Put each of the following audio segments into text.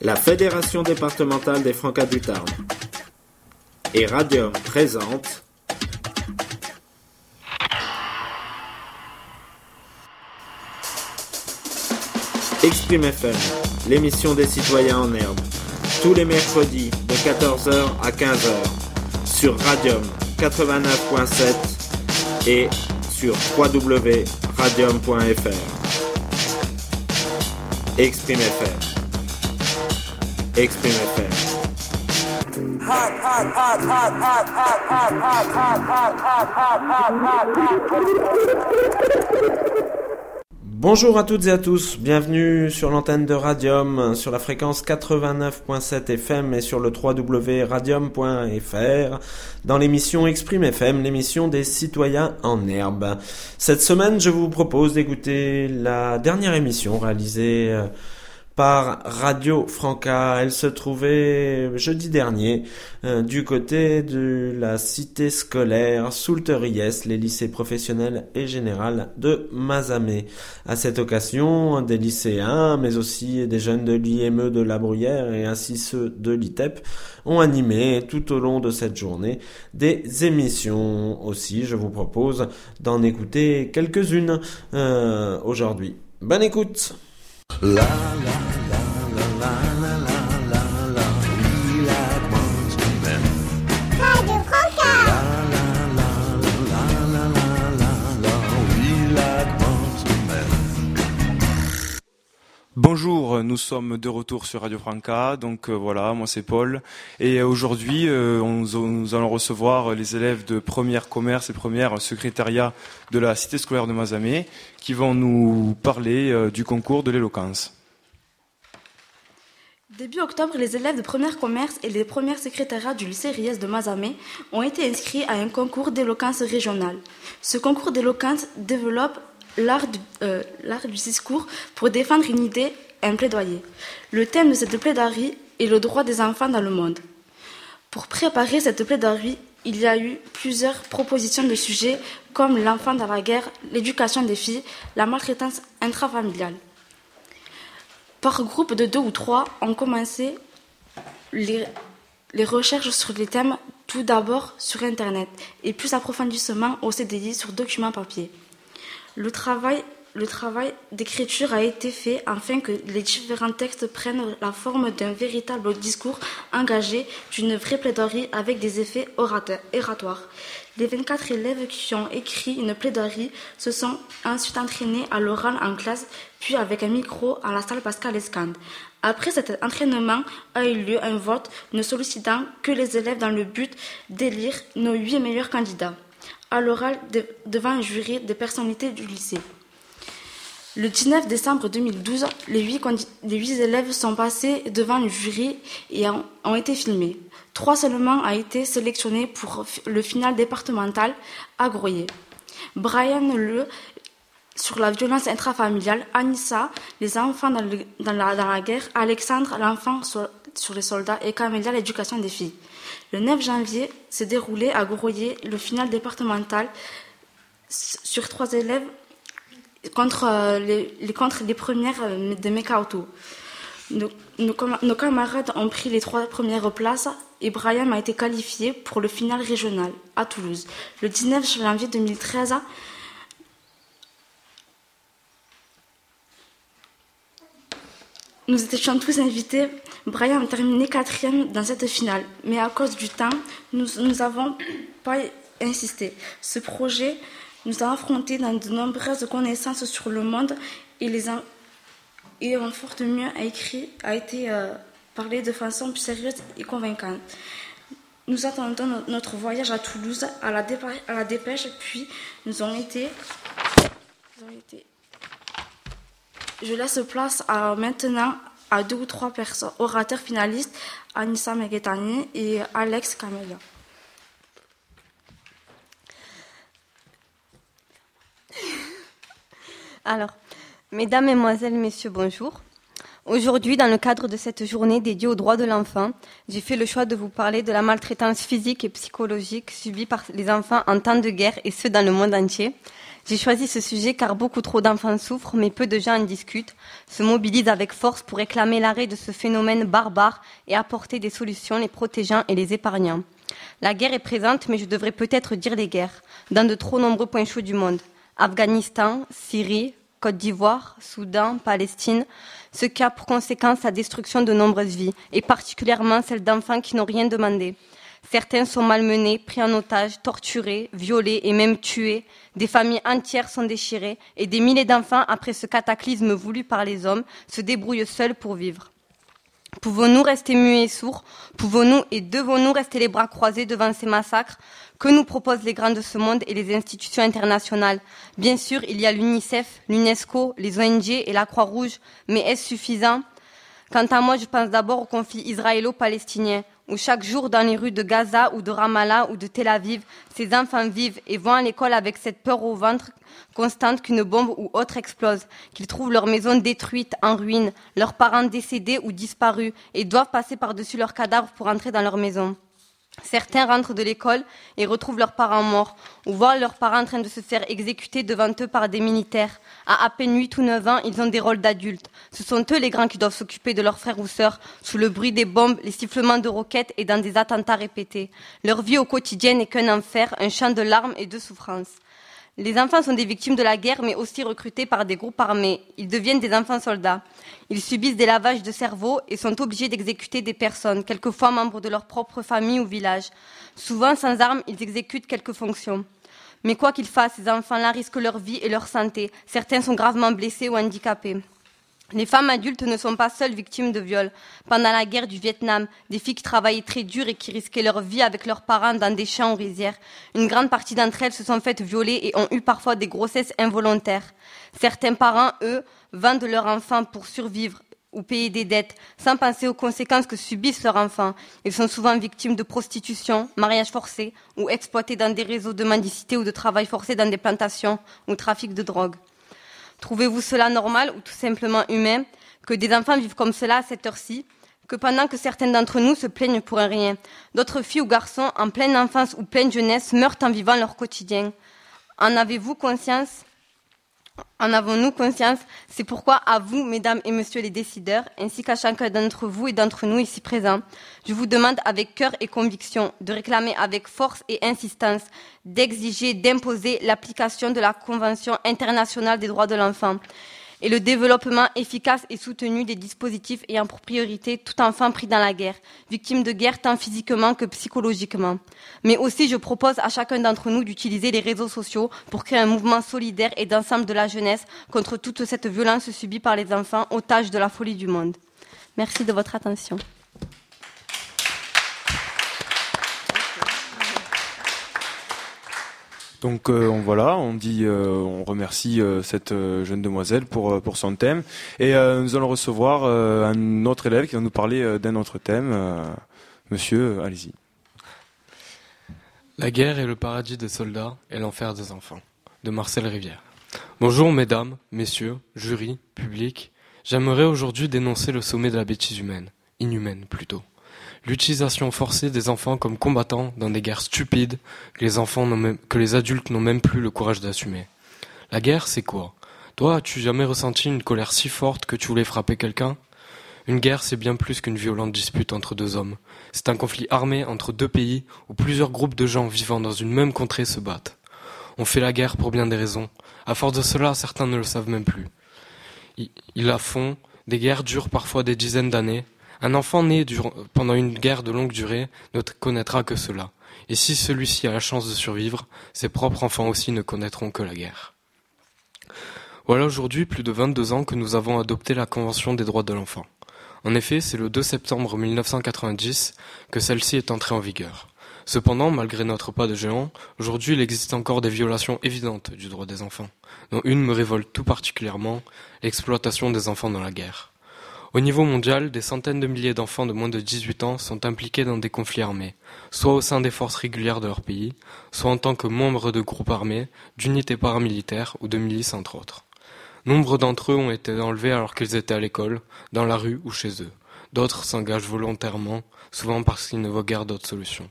la Fédération départementale des Francas du Tarn et Radium présente Exprime FM, l'émission des citoyens en herbe, tous les mercredis de 14h à 15h sur Radium 89.7 et sur www.radium.fr. Exprime FM. Bonjour à toutes et à tous, bienvenue sur l'antenne de Radium sur la fréquence 89.7 FM et sur le www.radium.fr dans l'émission Exprime FM, l'émission des citoyens en herbe. Cette semaine, je vous propose d'écouter la dernière émission réalisée euh, par Radio Franca. Elle se trouvait jeudi dernier euh, du côté de la cité scolaire Soulteriès, les lycées professionnels et général de Mazamé. À cette occasion, des lycéens, mais aussi des jeunes de l'IME de La Bruyère et ainsi ceux de l'ITEP ont animé tout au long de cette journée des émissions. Aussi, je vous propose d'en écouter quelques-unes euh, aujourd'hui. Bonne écoute! La la la Bonjour, nous sommes de retour sur Radio Franca. Donc euh, voilà, moi c'est Paul. Et aujourd'hui, euh, nous allons recevoir les élèves de première commerce et première secrétariat de la cité scolaire de Mazamé qui vont nous parler euh, du concours de l'éloquence. Début octobre, les élèves de première commerce et les premières secrétariats du lycée Ries de Mazamé ont été inscrits à un concours d'éloquence régional. Ce concours d'éloquence développe l'art du, euh, l'art du discours pour défendre une idée, un plaidoyer. Le thème de cette plaidoirie est le droit des enfants dans le monde. Pour préparer cette plaidoirie, il y a eu plusieurs propositions de sujets comme l'enfant dans la guerre, l'éducation des filles, la maltraitance intrafamiliale. Par groupe de deux ou trois, on commencé les, les recherches sur les thèmes tout d'abord sur Internet et plus approfondissement au CDI sur documents papier. Le travail, d'écriture a été fait afin que les différents textes prennent la forme d'un véritable discours engagé, d'une vraie plaidoirie avec des effets oratoires. Les 24 élèves qui ont écrit une plaidoirie se sont ensuite entraînés à l'oral en classe, puis avec un micro à la salle Pascal Escande. Après cet entraînement a eu lieu un vote ne sollicitant que les élèves dans le but d'élire nos huit meilleurs candidats à l'oral de- devant un jury des personnalités du lycée. Le 19 décembre 2012, les huit, les huit élèves sont passés devant le jury et ont, été filmés. Trois seulement ont été sélectionnés pour le final départemental à Groyer. Brian Le sur la violence intrafamiliale, Anissa, les enfants dans la guerre, Alexandre, l'enfant sur, sur les soldats et Camélia, l'éducation des filles. Le 9 janvier s'est déroulé à Groyer le final départemental sur trois élèves contre, euh, les, premières euh, de Mekauto. Nos, nos camarades ont pris les trois premières places et Brian a été qualifié pour le final régional à Toulouse. Le 19 janvier 2013, Nous étions tous invités. Brian a terminé quatrième dans cette finale, mais à cause du temps, nous n'avons pas insisté. Ce projet nous a affrontés dans de nombreuses connaissances sur le monde et, les en- et en forte mieux a, écrit, a été euh, parlé de façon plus sérieuse et convaincante. Nous attendons no- notre voyage à Toulouse à la, dépa- à la dépêche, puis nous ont été je laisse place à, maintenant à deux ou trois personnes, orateurs finalistes, Anissa Meghetani et Alex Camelia. Alors, mesdames, mesdemoiselles, messieurs, bonjour. Aujourd'hui, dans le cadre de cette journée dédiée aux droits de l'enfant, j'ai fait le choix de vous parler de la maltraitance physique et psychologique subie par les enfants en temps de guerre et ce dans le monde entier. J'ai choisi ce sujet car beaucoup trop d'enfants souffrent, mais peu de gens en discutent, se mobilisent avec force pour réclamer l'arrêt de ce phénomène barbare et apporter des solutions les protégeant et les épargnant. La guerre est présente, mais je devrais peut-être dire les guerres, dans de trop nombreux points chauds du monde. Afghanistan, Syrie, Côte d'Ivoire, Soudan, Palestine, ce qui a pour conséquence la destruction de nombreuses vies, et particulièrement celles d'enfants qui n'ont rien demandé. Certains sont malmenés, pris en otage, torturés, violés et même tués. Des familles entières sont déchirées et des milliers d'enfants, après ce cataclysme voulu par les hommes, se débrouillent seuls pour vivre. Pouvons-nous rester muets et sourds? Pouvons-nous et devons-nous rester les bras croisés devant ces massacres que nous proposent les grands de ce monde et les institutions internationales? Bien sûr, il y a l'UNICEF, l'UNESCO, les ONG et la Croix-Rouge, mais est-ce suffisant? Quant à moi, je pense d'abord au conflit israélo-palestinien, où chaque jour dans les rues de Gaza ou de Ramallah ou de Tel Aviv, ces enfants vivent et vont à l'école avec cette peur au ventre constante qu'une bombe ou autre explose, qu'ils trouvent leur maison détruite, en ruine, leurs parents décédés ou disparus et doivent passer par-dessus leurs cadavres pour entrer dans leur maison. Certains rentrent de l'école et retrouvent leurs parents morts, ou voient leurs parents en train de se faire exécuter devant eux par des militaires. À à peine huit ou neuf ans, ils ont des rôles d'adultes. Ce sont eux les grands qui doivent s'occuper de leurs frères ou sœurs, sous le bruit des bombes, les sifflements de roquettes et dans des attentats répétés. Leur vie au quotidien n'est qu'un enfer, un champ de larmes et de souffrances. Les enfants sont des victimes de la guerre, mais aussi recrutés par des groupes armés. Ils deviennent des enfants soldats. Ils subissent des lavages de cerveau et sont obligés d'exécuter des personnes, quelquefois membres de leur propre famille ou village. Souvent sans armes, ils exécutent quelques fonctions. Mais quoi qu'ils fassent, ces enfants-là risquent leur vie et leur santé. Certains sont gravement blessés ou handicapés. Les femmes adultes ne sont pas seules victimes de viols. Pendant la guerre du Vietnam, des filles qui travaillaient très dur et qui risquaient leur vie avec leurs parents dans des champs ou rizières, une grande partie d'entre elles se sont faites violer et ont eu parfois des grossesses involontaires. Certains parents, eux, vendent leurs enfants pour survivre ou payer des dettes, sans penser aux conséquences que subissent leurs enfants. Ils sont souvent victimes de prostitution, mariage forcé, ou exploités dans des réseaux de mendicité ou de travail forcé dans des plantations ou trafic de drogue. Trouvez-vous cela normal ou tout simplement humain que des enfants vivent comme cela à cette heure-ci que pendant que certains d'entre nous se plaignent pour un rien, d'autres filles ou garçons en pleine enfance ou pleine jeunesse meurent en vivant leur quotidien? En avez-vous conscience? En avons-nous conscience? C'est pourquoi à vous, mesdames et messieurs les décideurs, ainsi qu'à chacun d'entre vous et d'entre nous ici présents, je vous demande avec cœur et conviction de réclamer avec force et insistance, d'exiger, d'imposer l'application de la Convention internationale des droits de l'enfant et le développement efficace et soutenu des dispositifs ayant pour priorité tout enfant pris dans la guerre, victime de guerre tant physiquement que psychologiquement. Mais aussi, je propose à chacun d'entre nous d'utiliser les réseaux sociaux pour créer un mouvement solidaire et d'ensemble de la jeunesse contre toute cette violence subie par les enfants, otages de la folie du monde. Merci de votre attention. Donc euh, on, voilà, on dit, euh, on remercie euh, cette jeune demoiselle pour pour son thème et nous allons recevoir un autre élève qui va nous parler d'un autre thème. Monsieur, allez-y. La guerre est le paradis des soldats et l'enfer des enfants. De Marcel Rivière. Bonjour mesdames, messieurs, jury, public. J'aimerais aujourd'hui dénoncer le sommet de la bêtise humaine, inhumaine plutôt. L'utilisation forcée des enfants comme combattants dans des guerres stupides que les enfants même- que les adultes n'ont même plus le courage d'assumer. La guerre, c'est quoi? Toi, as-tu jamais ressenti une colère si forte que tu voulais frapper quelqu'un? Une guerre, c'est bien plus qu'une violente dispute entre deux hommes. C'est un conflit armé entre deux pays où plusieurs groupes de gens vivant dans une même contrée se battent. On fait la guerre pour bien des raisons. À force de cela, certains ne le savent même plus. Ils la font, des guerres durent parfois des dizaines d'années. Un enfant né durant- pendant une guerre de longue durée ne connaîtra que cela. Et si celui-ci a la chance de survivre, ses propres enfants aussi ne connaîtront que la guerre. Voilà aujourd'hui plus de 22 ans que nous avons adopté la Convention des droits de l'enfant. En effet, c'est le 2 septembre 1990 que celle-ci est entrée en vigueur. Cependant, malgré notre pas de géant, aujourd'hui il existe encore des violations évidentes du droit des enfants, dont une me révolte tout particulièrement, l'exploitation des enfants dans la guerre. Au niveau mondial, des centaines de milliers d'enfants de moins de 18 ans sont impliqués dans des conflits armés, soit au sein des forces régulières de leur pays, soit en tant que membres de groupes armés, d'unités paramilitaires ou de milices entre autres. Nombre d'entre eux ont été enlevés alors qu'ils étaient à l'école, dans la rue ou chez eux. D'autres s'engagent volontairement, souvent parce qu'ils ne voient guère d'autres solutions.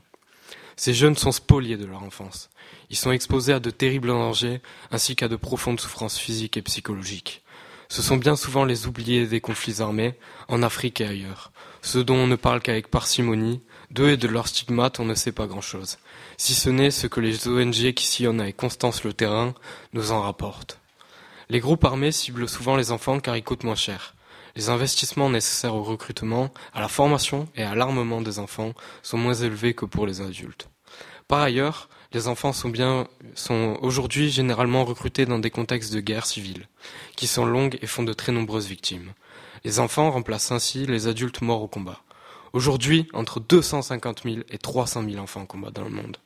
Ces jeunes sont spoliés de leur enfance. Ils sont exposés à de terribles dangers ainsi qu'à de profondes souffrances physiques et psychologiques. Ce sont bien souvent les oubliés des conflits armés, en Afrique et ailleurs, ceux dont on ne parle qu'avec parcimonie, d'eux et de leurs stigmates on ne sait pas grand-chose, si ce n'est ce que les ONG qui sillonnent avec constance le terrain nous en rapportent. Les groupes armés ciblent souvent les enfants car ils coûtent moins cher. Les investissements nécessaires au recrutement, à la formation et à l'armement des enfants sont moins élevés que pour les adultes. Par ailleurs, les enfants sont bien, sont aujourd'hui généralement recrutés dans des contextes de guerre civile, qui sont longues et font de très nombreuses victimes. Les enfants remplacent ainsi les adultes morts au combat. Aujourd'hui, entre 250 000 et 300 000 enfants combattent dans le monde.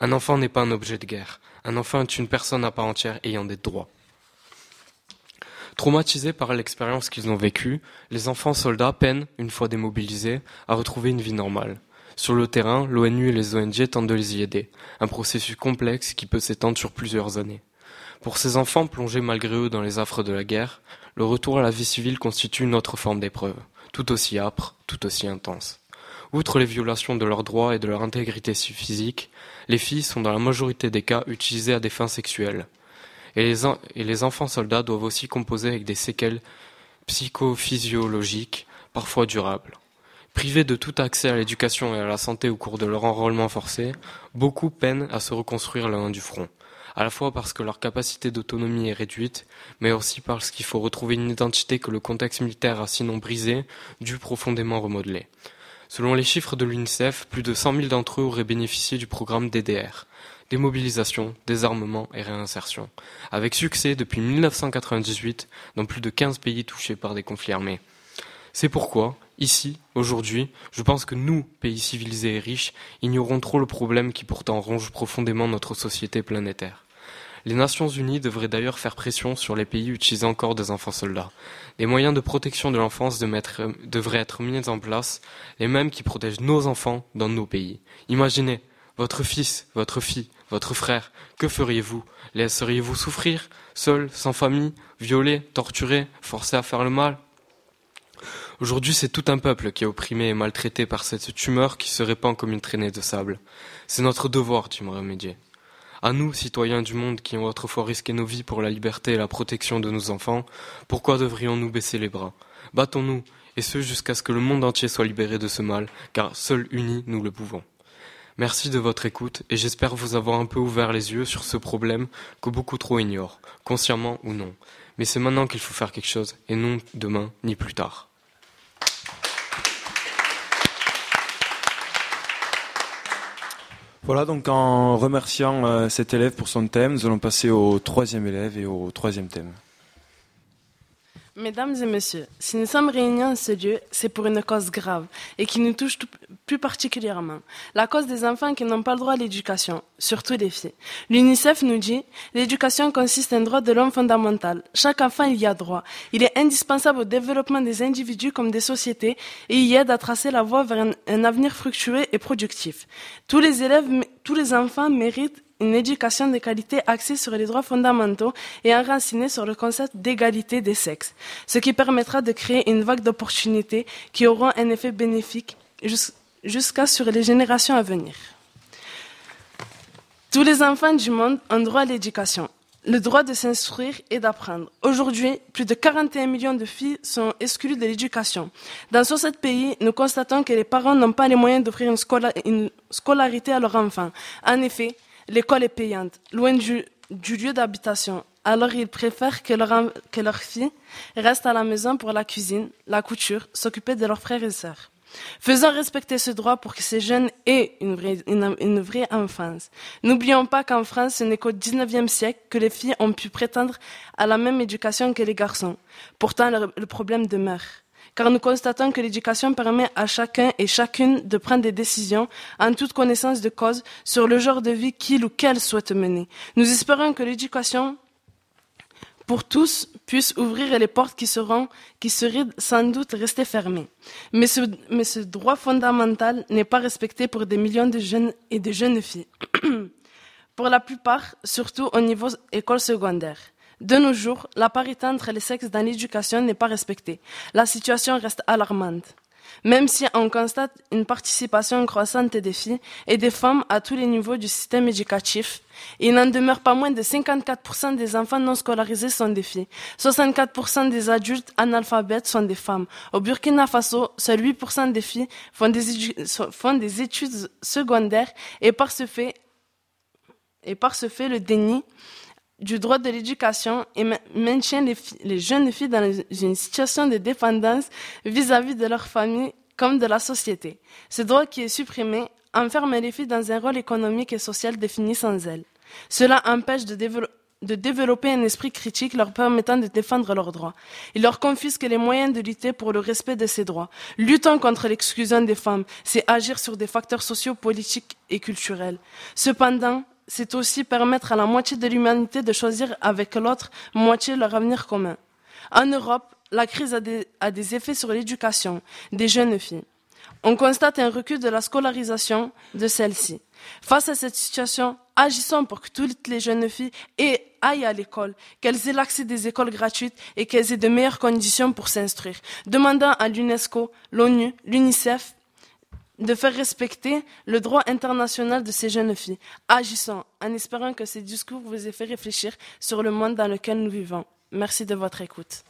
Un enfant n'est pas un objet de guerre. Un enfant est une personne à part entière ayant des droits. Traumatisés par l'expérience qu'ils ont vécue, les enfants soldats peinent, une fois démobilisés, à retrouver une vie normale. Sur le terrain, l'ONU et les ONG tentent de les y aider, un processus complexe qui peut s'étendre sur plusieurs années. Pour ces enfants plongés malgré eux dans les affres de la guerre, le retour à la vie civile constitue une autre forme d'épreuve, tout aussi âpre, tout aussi intense. Outre les violations de leurs droits et de leur intégrité physique, les filles sont dans la majorité des cas utilisées à des fins sexuelles. Et les, enfants soldats doivent aussi composer avec des séquelles psychophysiologiques, parfois durables. Privés de tout accès à l'éducation et à la santé au cours de leur enrôlement forcé, beaucoup peinent à se reconstruire loin du front, à la fois parce que leur capacité d'autonomie est réduite, mais aussi parce qu'il faut retrouver une identité que le contexte militaire a sinon brisée, dû profondément remodeler. Selon les chiffres de l'UNICEF, plus de 100 000 d'entre eux auraient bénéficié du programme DDR, démobilisation, désarmement et réinsertion, avec succès depuis 1998 dans plus de 15 pays touchés par des conflits armés. C'est pourquoi, ici, aujourd'hui, je pense que nous, pays civilisés et riches, ignorons trop le problème qui pourtant ronge profondément notre société planétaire. Les Nations Unies devraient d'ailleurs faire pression sur les pays utilisant encore des enfants soldats. Les moyens de protection de l'enfance devraient être mis en place, les mêmes qui protègent nos enfants dans nos pays. Imaginez, votre fils, votre fille, votre frère, que feriez-vous? Laisseriez-vous souffrir, seul, sans famille, violé, torturé, forcé à faire le mal? Aujourd'hui, c'est tout un peuple qui est opprimé et maltraité par cette tumeur qui se répand comme une traînée de sable. C'est notre devoir d'y remédier. À nous, citoyens du monde qui ont autrefois risqué nos vies pour la liberté et la protection de nos enfants, pourquoi devrions-nous baisser les bras? Battons-nous, et ce jusqu'à ce que le monde entier soit libéré de ce mal, car seuls unis nous le pouvons. Merci de votre écoute et j'espère vous avoir un peu ouvert les yeux sur ce problème que beaucoup trop ignorent, consciemment ou non. Mais c'est maintenant qu'il faut faire quelque chose, et non demain ni plus tard. Voilà, donc en remerciant euh, cet élève pour son thème, nous allons passer au troisième élève et au troisième thème. Mesdames et messieurs, si nous sommes réunis en ce lieu, c'est pour une cause grave et qui nous touche plus particulièrement. La cause des enfants qui n'ont pas le droit à l'éducation, surtout les filles. L'UNICEF nous dit, l'éducation consiste en droit de l'homme fondamental. Chaque enfant y a droit. Il est indispensable au développement des individus comme des sociétés et y aide à tracer la voie vers un, un avenir fructueux et productif. Tous les élèves, tous les enfants méritent une éducation de qualité axée sur les droits fondamentaux et enracinée sur le concept d'égalité des sexes, ce qui permettra de créer une vague d'opportunités qui auront un effet bénéfique jusqu'à sur les générations à venir. Tous les enfants du monde ont droit à l'éducation, le droit de s'instruire et d'apprendre. Aujourd'hui, plus de 41 millions de filles sont exclues de l'éducation. Dans 67 pays, nous constatons que les parents n'ont pas les moyens d'offrir une, scolarité à leurs enfants. En effet, L'école est payante, loin du, lieu d'habitation. Alors ils préfèrent que leur, que leur fille reste à la maison pour la cuisine, la couture, s'occuper de leurs frères et sœurs. Faisons respecter ce droit pour que ces jeunes aient une vraie, une, vraie enfance. N'oublions pas qu'en France, ce n'est qu'au XIXe siècle que les filles ont pu prétendre à la même éducation que les garçons. Pourtant, le problème demeure car nous constatons que l'éducation permet à chacun et chacune de prendre des décisions en toute connaissance de cause sur le genre de vie qu'il ou qu'elle souhaite mener. Nous espérons que l'éducation pour tous puisse ouvrir les portes qui seront, qui seraient sans doute restées fermées. Mais ce, mais ce droit fondamental n'est pas respecté pour des millions de jeunes et de jeunes filles. pour la plupart, surtout au niveau école secondaire. De nos jours, la parité entre les sexes dans l'éducation n'est pas respectée. La situation reste alarmante. Même si on constate une participation croissante des filles et des femmes à tous les niveaux du système éducatif, il n'en demeure pas moins de 54% des enfants non scolarisés sont des filles. 64% des adultes analphabètes sont des femmes. Au Burkina Faso, seuls 8% des filles font des, études secondaires et par ce fait, et par ce fait, le déni du droit de l'éducation et ma- maintient les, jeunes filles dans une situation de dépendance vis-à-vis de leur famille comme de la société. Ce droit qui est supprimé enferme les filles dans un rôle économique et social défini sans elles. Cela empêche de, de développer un esprit critique leur permettant de défendre leurs droits. Il leur confisque les moyens de lutter pour le respect de ces droits. Luttons contre l'exclusion des femmes, c'est agir sur des facteurs sociaux, politiques et culturels. Cependant, c'est aussi permettre à la moitié de l'humanité de choisir avec l'autre moitié leur avenir commun. En Europe, la crise a des, effets sur l'éducation des jeunes filles. On constate un recul de la scolarisation de celles-ci. Face à cette situation, agissons pour que toutes les jeunes filles aillent à l'école, qu'elles aient l'accès des écoles gratuites et qu'elles aient de meilleures conditions pour s'instruire. Demandant à l'UNESCO, l'ONU, l'UNICEF de faire respecter le droit international de ces jeunes filles. Agissons en espérant que ces discours vous aient fait réfléchir sur le monde dans lequel nous vivons. Merci de votre écoute.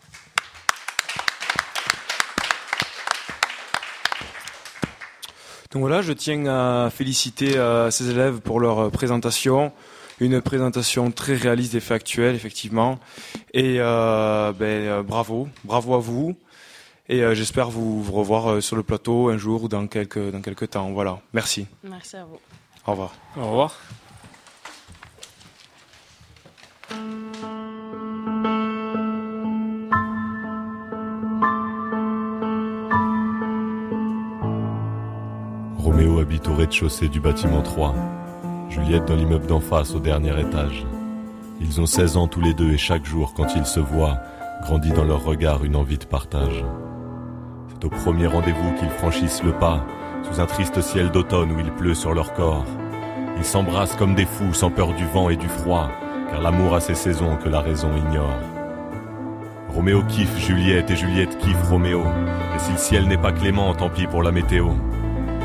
Donc voilà, je tiens à féliciter euh, ces élèves pour leur euh, présentation. Une présentation très réaliste et factuelle, effectivement. Et euh, ben, bravo, bravo à vous. Et euh, j'espère vous, vous revoir euh, sur le plateau un jour ou dans quelques, dans quelques temps. Voilà, merci. Merci à vous. Au revoir. Au revoir. Roméo habite au rez-de-chaussée du bâtiment 3. Juliette dans l'immeuble d'en face au dernier étage. Ils ont 16 ans tous les deux et chaque jour, quand ils se voient, grandit dans leur regard une envie de partage. Au premier rendez-vous qu'ils franchissent le pas, sous un triste ciel d'automne où il pleut sur leur corps. Ils s'embrassent comme des fous, sans peur du vent et du froid, car l'amour a ses saisons que la raison ignore. Roméo kiffe Juliette et Juliette kiffe Roméo, et si le ciel n'est pas clément, tant pis pour la météo.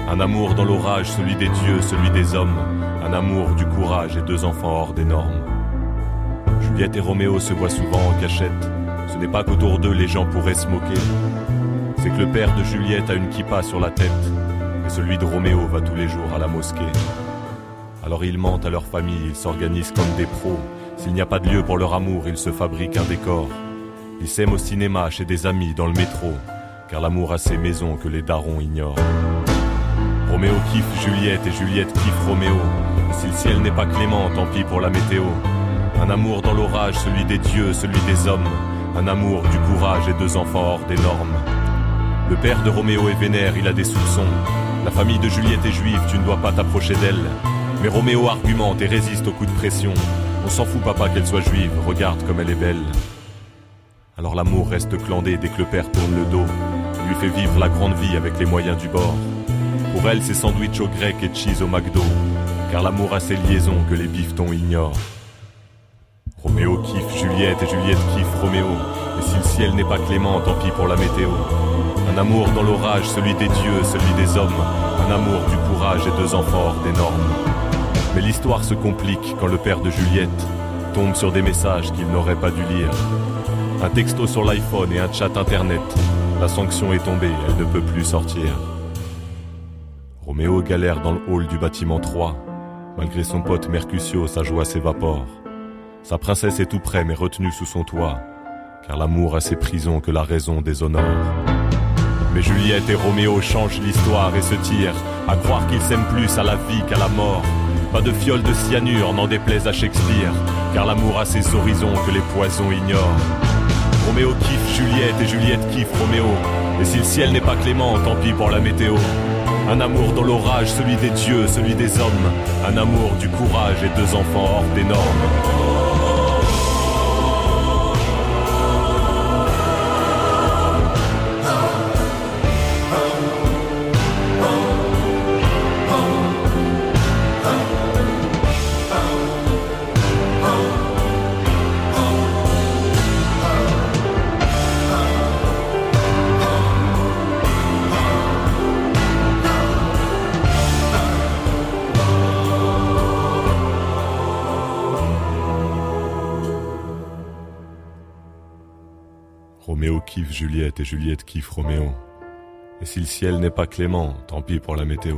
Un amour dans l'orage, celui des dieux, celui des hommes. Un amour du courage et deux enfants hors des normes. Juliette et Roméo se voient souvent en cachette. Ce n'est pas qu'autour d'eux les gens pourraient se moquer. C'est que le père de Juliette a une kippa sur la tête. Et celui de Roméo va tous les jours à la mosquée. Alors ils mentent à leur famille, ils s'organisent comme des pros. S'il n'y a pas de lieu pour leur amour, ils se fabriquent un décor. Ils s'aiment au cinéma, chez des amis, dans le métro. Car l'amour a ses maisons que les darons ignorent. Roméo kiffe Juliette et Juliette kiffe Roméo. Si le ciel n'est pas clément, tant pis pour la météo. Un amour dans l'orage, celui des dieux, celui des hommes. Un amour du courage et deux enfants hors des normes. Le père de Roméo est vénère, il a des soupçons. La famille de Juliette est juive, tu ne dois pas t'approcher d'elle. Mais Roméo argumente et résiste aux coups de pression. On s'en fout papa qu'elle soit juive, regarde comme elle est belle. Alors l'amour reste clandé dès que le père tourne le dos. Il lui fait vivre la grande vie avec les moyens du bord. Pour elle, c'est sandwich au grec et cheese au McDo. Car l'amour a ses liaisons que les bifetons ignorent. Roméo kiffe Juliette et Juliette kiffe Roméo. Et si le ciel n'est pas clément, tant pis pour la météo. Un amour dans l'orage, celui des dieux, celui des hommes. Un amour du courage et deux hors des normes. Mais l'histoire se complique quand le père de Juliette tombe sur des messages qu'il n'aurait pas dû lire. Un texto sur l'iPhone et un chat internet. La sanction est tombée, elle ne peut plus sortir. Roméo galère dans le hall du bâtiment 3. Malgré son pote Mercutio, sa joie s'évapore. Sa princesse est tout près mais retenue sous son toit. Car l'amour a ses prisons que la raison déshonore. Mais Juliette et Roméo changent l'histoire et se tirent à croire qu'ils s'aiment plus à la vie qu'à la mort. Pas de fiole de cyanure, n'en déplaise à Shakespeare, car l'amour a ses horizons que les poisons ignorent. Roméo kiffe Juliette et Juliette kiffe Roméo. Et si le ciel n'est pas clément, tant pis pour la météo. Un amour dans l'orage, celui des dieux, celui des hommes. Un amour du courage et deux enfants hors des normes. Juliette et Juliette kiffe Roméo. Et si le ciel n'est pas clément, tant pis pour la météo.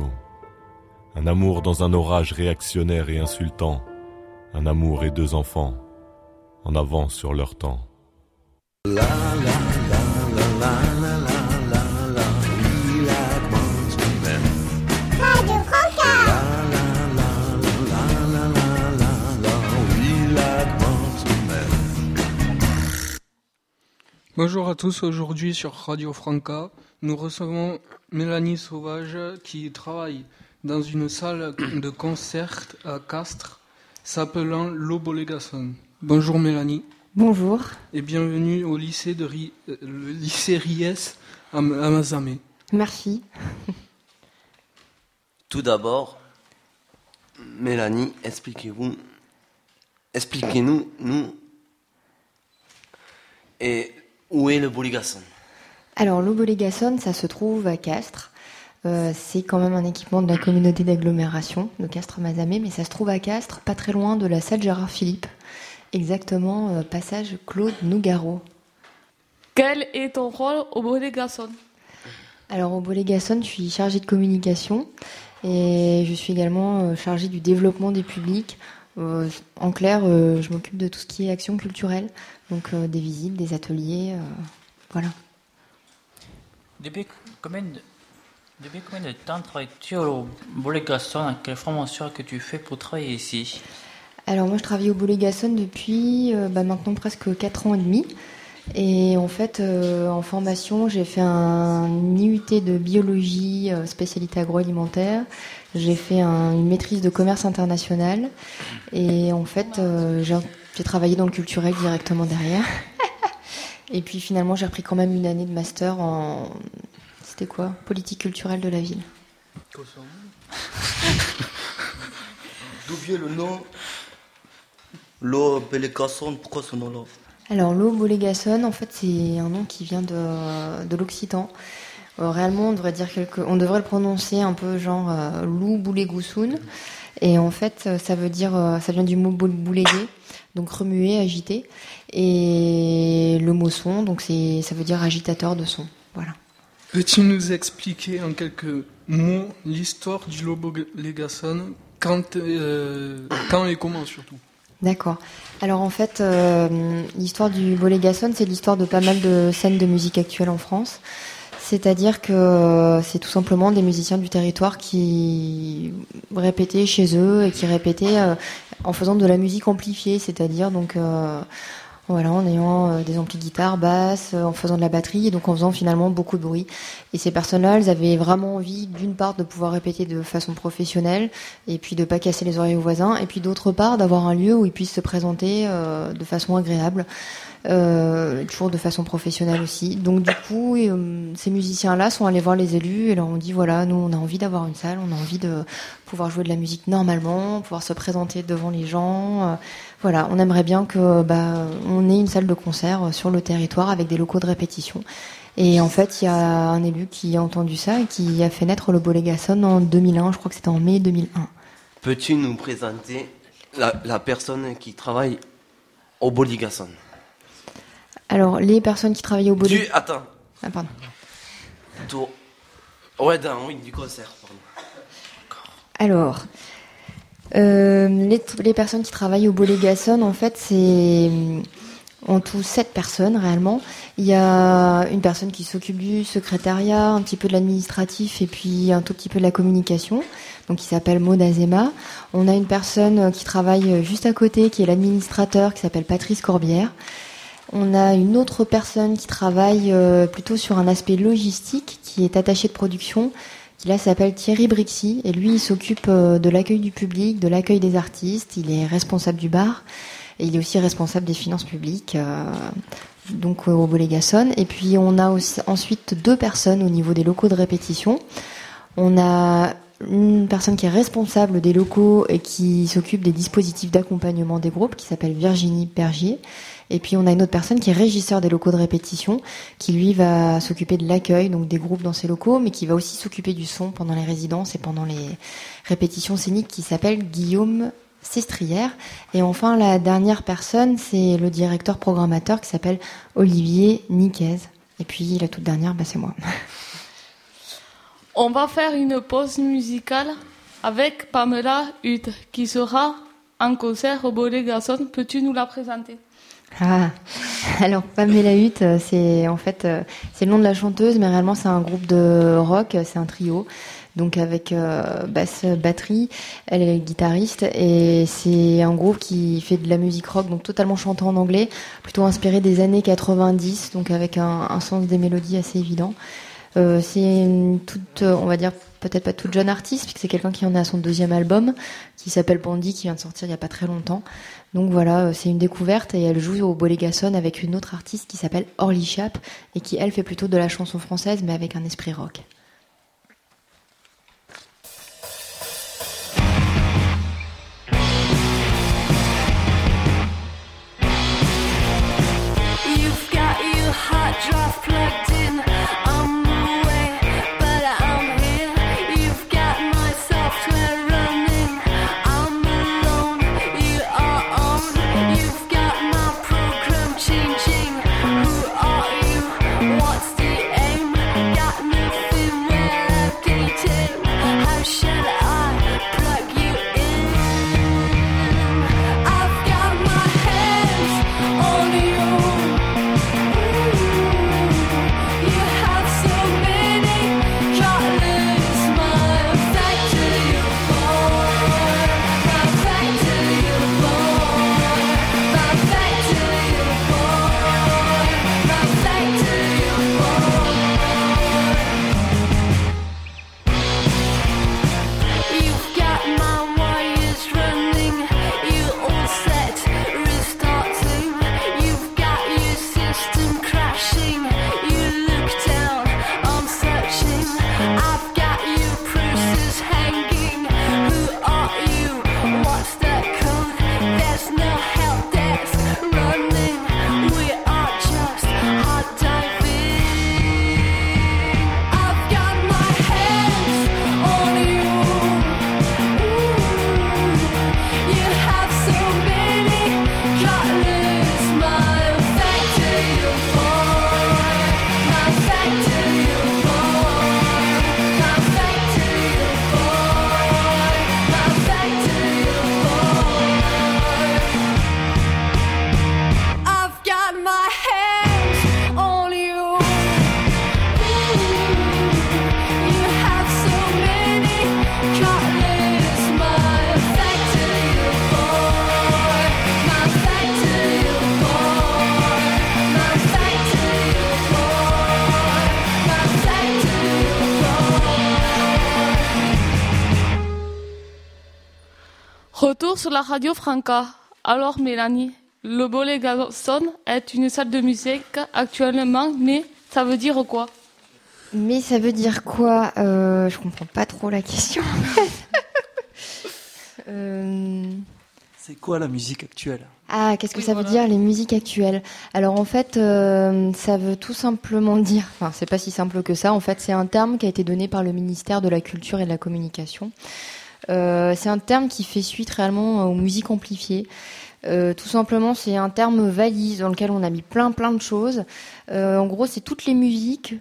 Un amour dans un orage réactionnaire et insultant. Un amour et deux enfants. En avance sur leur temps. Bonjour à tous, aujourd'hui sur Radio Franca, nous recevons Mélanie Sauvage qui travaille dans une salle de concert à Castres s'appelant l'Obolegason. Bonjour Mélanie Bonjour. et bienvenue au lycée, de Ri- euh, le lycée Ries à, M- à Mazamet. Merci. Tout d'abord, Mélanie, expliquez-vous, expliquez-nous, nous, et où est le Boligasson Alors, l'Obolegason, ça se trouve à Castres. Euh, c'est quand même un équipement de la communauté d'agglomération de Castres-Mazamet, mais ça se trouve à Castres, pas très loin de la salle Gérard Philippe. Exactement, euh, passage Claude Nougaro. Quel est ton rôle au Bolégason Alors, au Bolégason, je suis chargée de communication et je suis également euh, chargée du développement des publics. Euh, en clair, euh, je m'occupe de tout ce qui est action culturelle, donc euh, des visites, des ateliers, voilà. Depuis combien de, depuis combien de temps travailles-tu au Bolégason Quelle formation que tu fais pour travailler ici? Alors moi je travaille au Bolégason depuis bah, maintenant presque 4 ans et demi. Et en fait, euh, en formation, j'ai fait un IUT de biologie, euh, spécialité agroalimentaire. J'ai fait un- une maîtrise de commerce international. Et en fait, euh, j'ai travaillé dans le culturel directement derrière. et puis finalement, j'ai repris quand même une année de master en... C'était quoi? Politique culturelle de la ville. D'où vient le nom? Le Boligasson, pourquoi ce nom-là? Alors, l'eau en fait, c'est un nom qui vient de, de l'occitan. Euh, réellement, on devrait dire quelque, on devrait le prononcer un peu genre euh, loup boulégoussoun. Et en fait, euh, ça veut dire, euh, ça vient du mot boul- bouléguer, donc remuer, agiter. Et le mot son, donc c'est, ça veut dire agitateur de son. Voilà. Peux-tu nous expliquer en quelques mots l'histoire du Lobolegason quand, euh, quand et comment surtout? D'accord. Alors en fait, euh, l'histoire du Bolégason, c'est l'histoire de pas mal de scènes de musique actuelle en France. C'est-à-dire que euh, c'est tout simplement des musiciens du territoire qui répétaient chez eux et qui répétaient euh, en faisant de la musique amplifiée, c'est-à-dire donc voilà en ayant euh, des amplis guitare, basse, euh, en faisant de la batterie et donc en faisant finalement beaucoup de bruit. Et ces personnes-là, elles avaient vraiment envie d'une part de pouvoir répéter de façon professionnelle et puis de pas casser les oreilles aux voisins et puis d'autre part d'avoir un lieu où ils puissent se présenter euh, de façon agréable. Euh, toujours de façon professionnelle aussi. Donc du coup, euh, ces musiciens-là sont allés voir les élus et leur ont dit voilà, nous on a envie d'avoir une salle, on a envie de pouvoir jouer de la musique normalement, pouvoir se présenter devant les gens. Voilà, on aimerait bien que bah, on ait une salle de concert euh, sur le territoire avec des locaux de répétition. Et en fait, il y a un élu qui a entendu ça et qui a fait naître le Bolégason en 2001, je crois que c'était en mai 2001. Peux-tu nous présenter la, la personne qui travaille au Boligasson Alors, les personnes qui travaillaient au Du, Bolégason... attends, Ah, pardon. tour. Ouais, d'un- oui, du concert, pardon. Alors, euh, les, les personnes qui travaillent au Bolégason, en fait, c'est euh, en tout sept personnes réellement. Il y a une personne qui s'occupe du secrétariat, un petit peu de l'administratif et puis un tout petit peu de la communication, donc qui s'appelle Maud Azema. On a une personne qui travaille juste à côté, qui est l'administrateur, qui s'appelle Patrice Corbière. On a une autre personne qui travaille euh, plutôt sur un aspect logistique, qui est attaché de production, qui là s'appelle Thierry Brixy, et lui il s'occupe euh, de l'accueil du public, de l'accueil des artistes, il est responsable du bar, et il est aussi responsable des finances publiques, euh, donc euh, au Bolégason. Et puis on a aussi, ensuite deux personnes au niveau des locaux de répétition. On a une personne qui est responsable des locaux et qui s'occupe des dispositifs d'accompagnement des groupes, qui s'appelle Virginie Bergier. Et puis on a une autre personne qui est régisseur des locaux de répétition, qui lui va s'occuper de l'accueil, donc des groupes dans ces locaux, mais qui va aussi s'occuper du son pendant les résidences et pendant les répétitions scéniques, qui s'appelle Guillaume Sestrière. Et enfin, la dernière personne, c'est le directeur programmateur qui s'appelle Olivier Niquez. Et puis la toute dernière, bah, c'est moi. On va faire une pause musicale avec Pamela Hutt qui sera en concert au Bolet Garçon. Peux-tu nous la présenter? Ah, alors Pamela Hutt, euh, c'est en fait euh, c'est le nom de la chanteuse, mais réellement c'est un groupe de rock, c'est un trio, donc avec euh, basse, batterie. Elle est guitariste et c'est un groupe qui fait de la musique rock, donc totalement chanté en anglais, plutôt inspiré des années 90, donc avec un sens des mélodies assez évident. Euh, c'est une toute, on va dire peut-être pas toute jeune artiste, puisque c'est quelqu'un qui en est son deuxième album, qui s'appelle Bandy, qui vient de sortir il y a pas très longtemps. Donc voilà, euh, c'est une découverte et elle joue au Bolégason avec une autre artiste qui s'appelle Orly Chap et qui elle fait plutôt de la chanson française mais avec un esprit rock. Retour sur la radio Franca. Alors Mélanie, le Bolet Garçon est une salle de musique actuellement, mais ça veut dire quoi? Mais ça veut dire quoi? Euh, Je comprends pas trop la question. Euh, C'est quoi la musique actuelle? Ah, qu'est-ce que ça veut dire les musiques actuelles? Alors en fait, euh, ça veut tout simplement dire, enfin c'est pas si simple que ça. En fait, c'est un terme qui a été donné par le ministère de la Culture et de la Communication. Euh, c'est un terme qui fait suite réellement aux musiques amplifiées. Euh, tout simplement, c'est un terme valise dans lequel on a mis plein plein de choses. Euh, en gros, c'est toutes les musiques,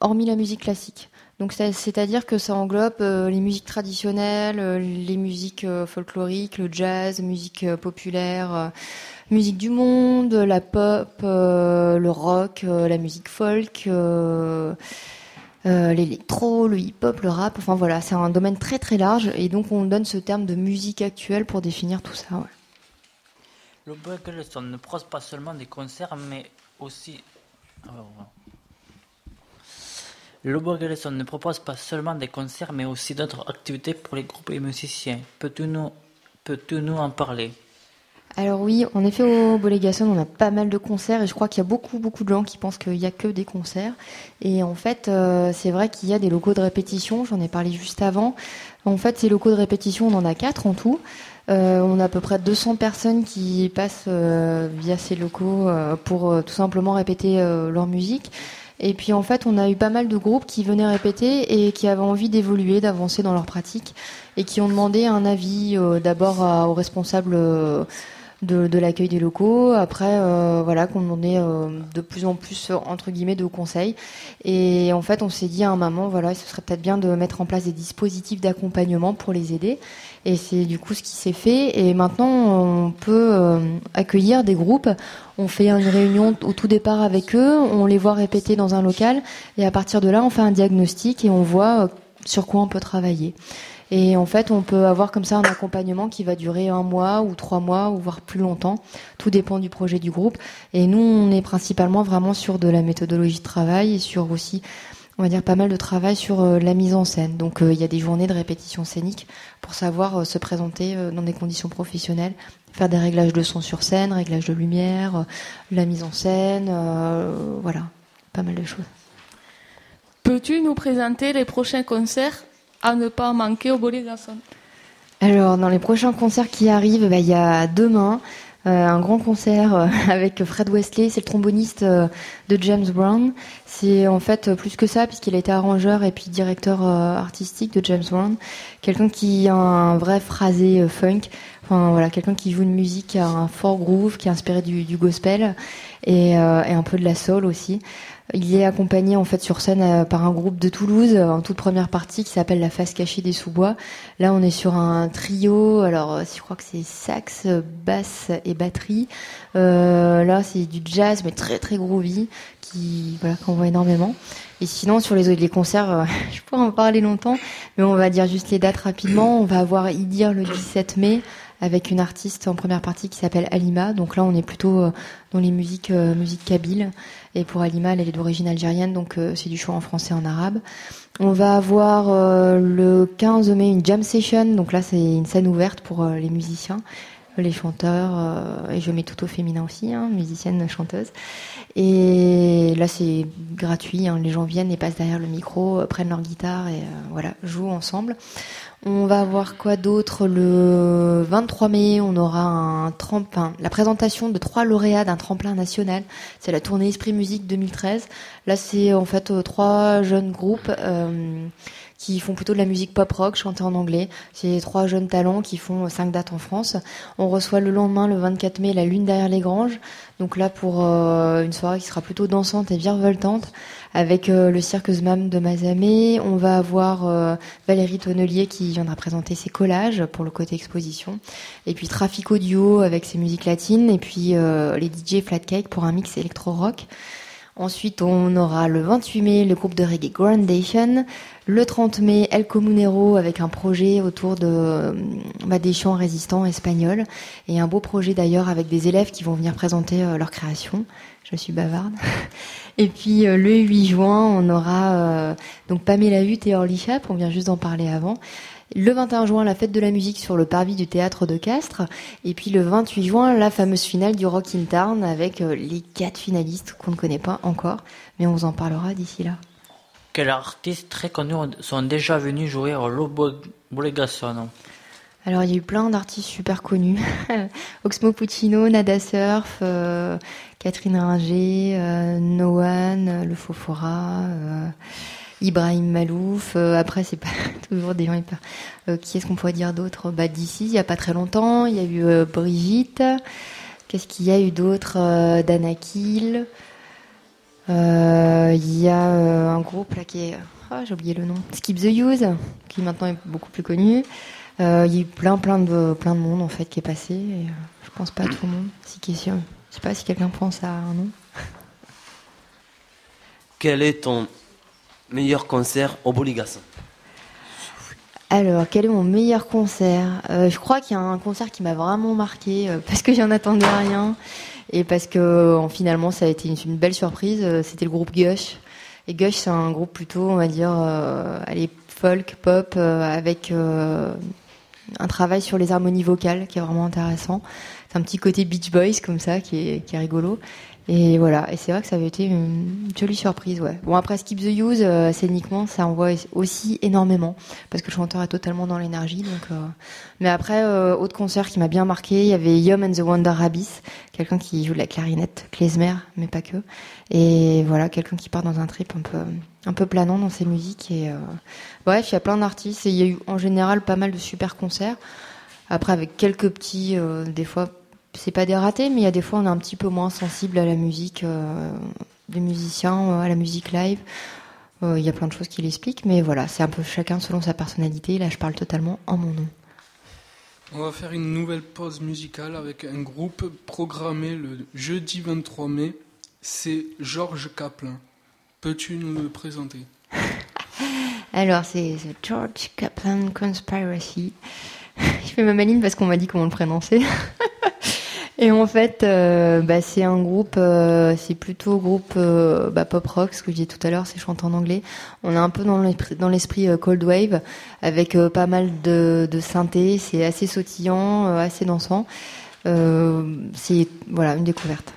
hormis la musique classique. Donc c'est-à-dire que ça englobe les musiques traditionnelles, les musiques folkloriques, le jazz, musique populaire, musique du monde, la pop, le rock, la musique folk, euh, l'électro, le hip-hop, le rap. Enfin voilà, c'est un domaine très très large et donc on donne ce terme de musique actuelle pour définir tout ça. ouais. Le Burgerson ne propose pas seulement des concerts, mais aussi. Alors, voilà. Le Burgerson ne propose pas seulement des concerts, mais aussi d'autres activités pour les groupes et musiciens. Peux-tu nous, peux-tu nous en parler? Alors oui, en effet, au Bolégason, on a pas mal de concerts et je crois qu'il y a beaucoup, beaucoup de gens qui pensent qu'il n'y a que des concerts. Et en fait, euh, c'est vrai qu'il y a des locaux de répétition, j'en ai parlé juste avant. En fait, ces locaux de répétition, on en a quatre en tout. Euh, on a à peu près 200 personnes qui passent euh, via ces locaux pour tout simplement répéter leur musique. Et puis en fait, on a eu pas mal de groupes qui venaient répéter et qui avaient envie d'évoluer, d'avancer dans leur pratique et qui ont demandé un avis d'abord aux responsables de, de l'accueil des locaux, après euh, voilà qu'on demandait euh, de plus en plus euh, entre guillemets de conseils. Et en fait, on s'est dit à un moment, voilà, ce serait peut-être bien de mettre en place des dispositifs d'accompagnement pour les aider. Et c'est du coup ce qui s'est fait. Et maintenant, on peut euh, accueillir des groupes. On fait une réunion au tout départ avec eux, on les voit répéter dans un local, et à partir de là, on fait un diagnostic et on voit euh, sur quoi on peut travailler. Et en fait, on peut avoir comme ça un accompagnement qui va durer un mois ou trois mois ou voire plus longtemps. Tout dépend du projet du groupe. Et nous, on est principalement vraiment sur de la méthodologie de travail et sur aussi, on va dire, pas mal de travail sur euh, la mise en scène. Donc, euh, il y a des journées de répétition scénique pour savoir euh, se présenter dans des conditions professionnelles, faire des réglages de son sur scène, réglages de lumière, la mise en scène, voilà, pas mal de choses. Peux-tu nous présenter les prochains concerts? À ne pas manquer au Bolégason Alors, dans les prochains concerts qui arrivent, bah, il y a demain euh, un grand concert euh, avec Fred Wesley, c'est le tromboniste euh, de James Brown. C'est en fait plus que ça, puisqu'il a été arrangeur et puis directeur artistique de James Brown. Quelqu'un qui a un vrai phrasé funk. Enfin voilà, quelqu'un qui joue une musique qui a un fort groove, qui est inspiré du, gospel et un peu de la soul aussi. Il est accompagné en fait sur scène euh, par un groupe de Toulouse en toute première partie qui s'appelle La Face cachée des sous-bois. Là, on est sur un trio. Alors, euh, je crois que c'est sax, basse et batterie. Euh, là, c'est du jazz mais très très groovy qui voilà qu'on voit énormément. Et sinon, sur les, les concerts, euh, je pourrais en parler longtemps, mais on va dire juste les dates rapidement. On va avoir Idir le 17 mai avec une artiste en première partie qui s'appelle Alima. Donc là, on est plutôt dans les musiques, euh, musiques kabyles. Et pour Alima, elle est d'origine algérienne, donc euh, c'est du chant en français en arabe. On va avoir euh, le 15 mai une jam session. Donc là, c'est une scène ouverte pour euh, les musiciens, les chanteurs. euh, et je mets tout au féminin aussi, hein, musicienne, chanteuse. Et là, c'est gratuit. hein, les gens viennent et passent derrière le micro, prennent leur guitare et euh, voilà, jouent ensemble. On va avoir quoi d'autre Le 23 mai, on aura un tremplin, la présentation de trois lauréats d'un tremplin national. C'est la tournée Esprit Musique 2013. Là, c'est en fait euh, trois jeunes groupes euh, qui font plutôt de la musique pop rock chantée en anglais. C'est trois jeunes talents qui font euh, cinq dates en France. On reçoit le lendemain, le 24 mai, la Lune derrière les granges. Donc là, pour euh, une soirée qui sera plutôt dansante et virevoltante, avec euh, le cirque Zmam de Mazamé. On va avoir Valérie Tonnelier qui viendra présenter ses collages pour le côté exposition. Et puis Trafic Audio avec ses musiques latines. Et puis les DJ Flatcake pour un mix électro-rock. Ensuite, on aura le 28 mai le groupe de reggae Grandation. Le 30 mai, El Comunero avec un projet autour de bah, des chants résistants espagnols. Et un beau projet d'ailleurs avec des élèves qui vont venir présenter euh, leur création. Je suis bavarde. Et puis euh, le 8 juin, on aura euh, donc Pamela Hutt et Orly Chap, on vient juste d'en parler avant. Le 21 juin, la fête de la musique sur le parvis du théâtre de Castres. Et puis le 28 juin, la fameuse finale du Rock in Town avec euh, les quatre finalistes qu'on ne connaît pas encore, mais on vous en parlera d'ici là. Quels artistes très connus ont- sont déjà venus jouer Lobo Bolegason Alors il y a eu plein d'artistes super connus. Oxmo Puccino, Nada Surf, euh, Catherine Ringer, euh, Noan, euh, Le Fofora, Ibrahim Malouf. après c'est pas toujours des gens hyper... Qui est-ce qu'on pourrait dire d'autre? Bah, D'ici, il y a pas très longtemps, il y a eu Brigitte. Qu'est-ce qu'il y a eu d'autre Danakil. Euh, Il y a euh, un groupe là qui est... Ah, j'ai oublié le nom. Skip the Use, qui maintenant est beaucoup plus connu. Euh, Il y a eu plein, plein de, plein de monde en fait qui est passé. Et, euh, je pense pas à tout le monde. Si question, je sais pas si quelqu'un pense à un nom. Quel est ton meilleur concert au Boligasson Alors, quel est mon meilleur concert? Euh, Je crois qu'il y a un concert qui m'a vraiment marqué parce que j'en attendais rien et parce que en, finalement ça a été une, belle surprise. euh, C'était le groupe Gush. Et Gush, c'est un groupe plutôt, on va dire, euh, allez, folk, pop, euh, avec euh, un travail sur les harmonies vocales qui est vraiment intéressant. C'est un petit côté Beach Boys comme ça qui est rigolo. Et voilà, et c'est vrai que ça avait été une jolie surprise, ouais. Bon après Skip the Use, euh, scéniquement, ça envoie aussi énormément parce que le chanteur est totalement dans l'énergie. Donc, euh, mais après, euh, autre concert qui m'a bien marqué, il y avait Yum and the Wonder Abyss, quelqu'un qui joue de la clarinette, klezmer, mais pas que. Et voilà, quelqu'un qui part dans un trip un peu, un peu planant dans ses musiques. Et euh, bref, il y a plein d'artistes et il y a eu en général pas mal de super concerts. Après, avec quelques petits, euh, des fois c'est pas des ratés, mais il y a des fois on est un petit peu moins sensible à la musique euh, des musiciens, euh, à la musique live. Euh, Il y a plein de choses qui l'expliquent, mais voilà, c'est un peu chacun selon sa personnalité. Là, je parle totalement en mon nom. On va faire une nouvelle pause musicale avec un groupe programmé le jeudi 23 mai. C'est Georges Kaplan. Peux-tu nous le présenter? Alors, c'est The George Kaplan Conspiracy. Je fais ma maline parce qu'on m'a dit comment le prononcer. Et en fait, euh, bah, c'est un groupe, euh, c'est plutôt groupe euh, bah, pop rock, ce que je disais tout à l'heure, c'est chanté en anglais. On est un peu dans l'esprit, dans l'esprit euh, cold wave, avec euh, pas mal de, de synthé. C'est assez sautillant, euh, assez dansant. C'est voilà une découverte.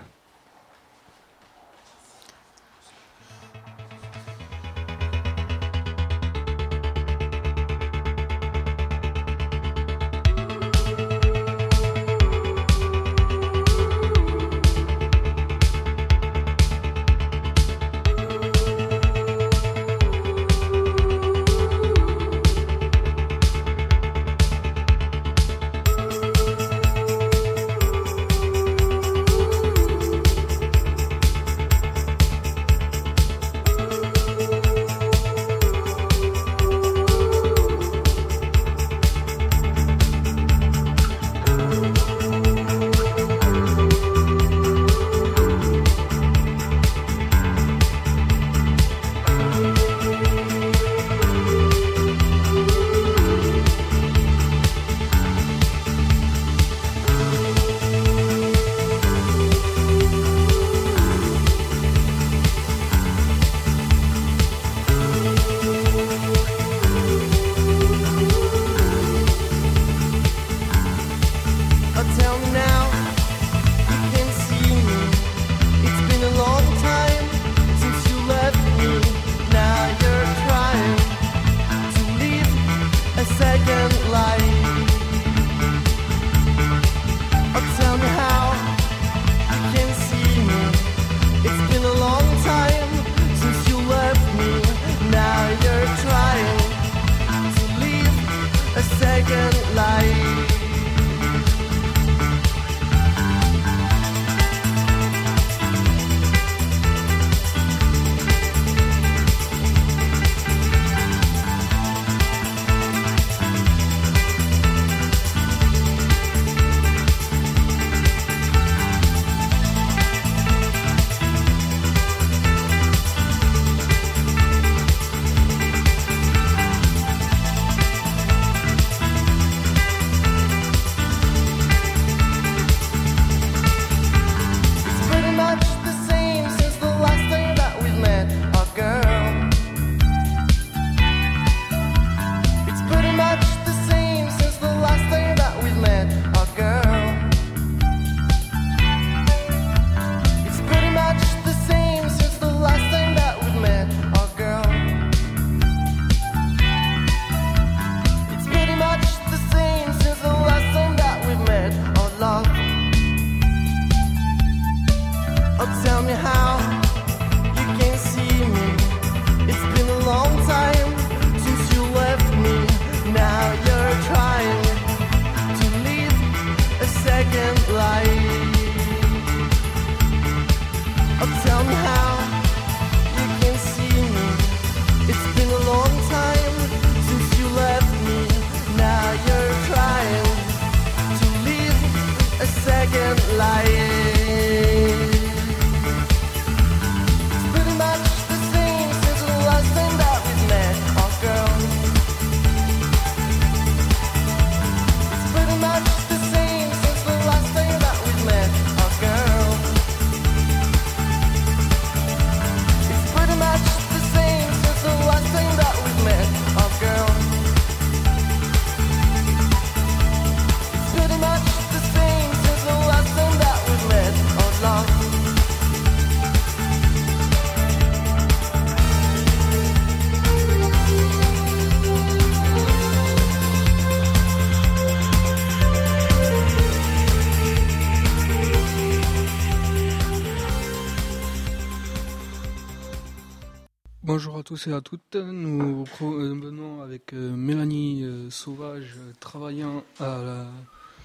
Tous et à toutes. Nous revenons avec euh, Mélanie euh, Sauvage, euh, travaillant à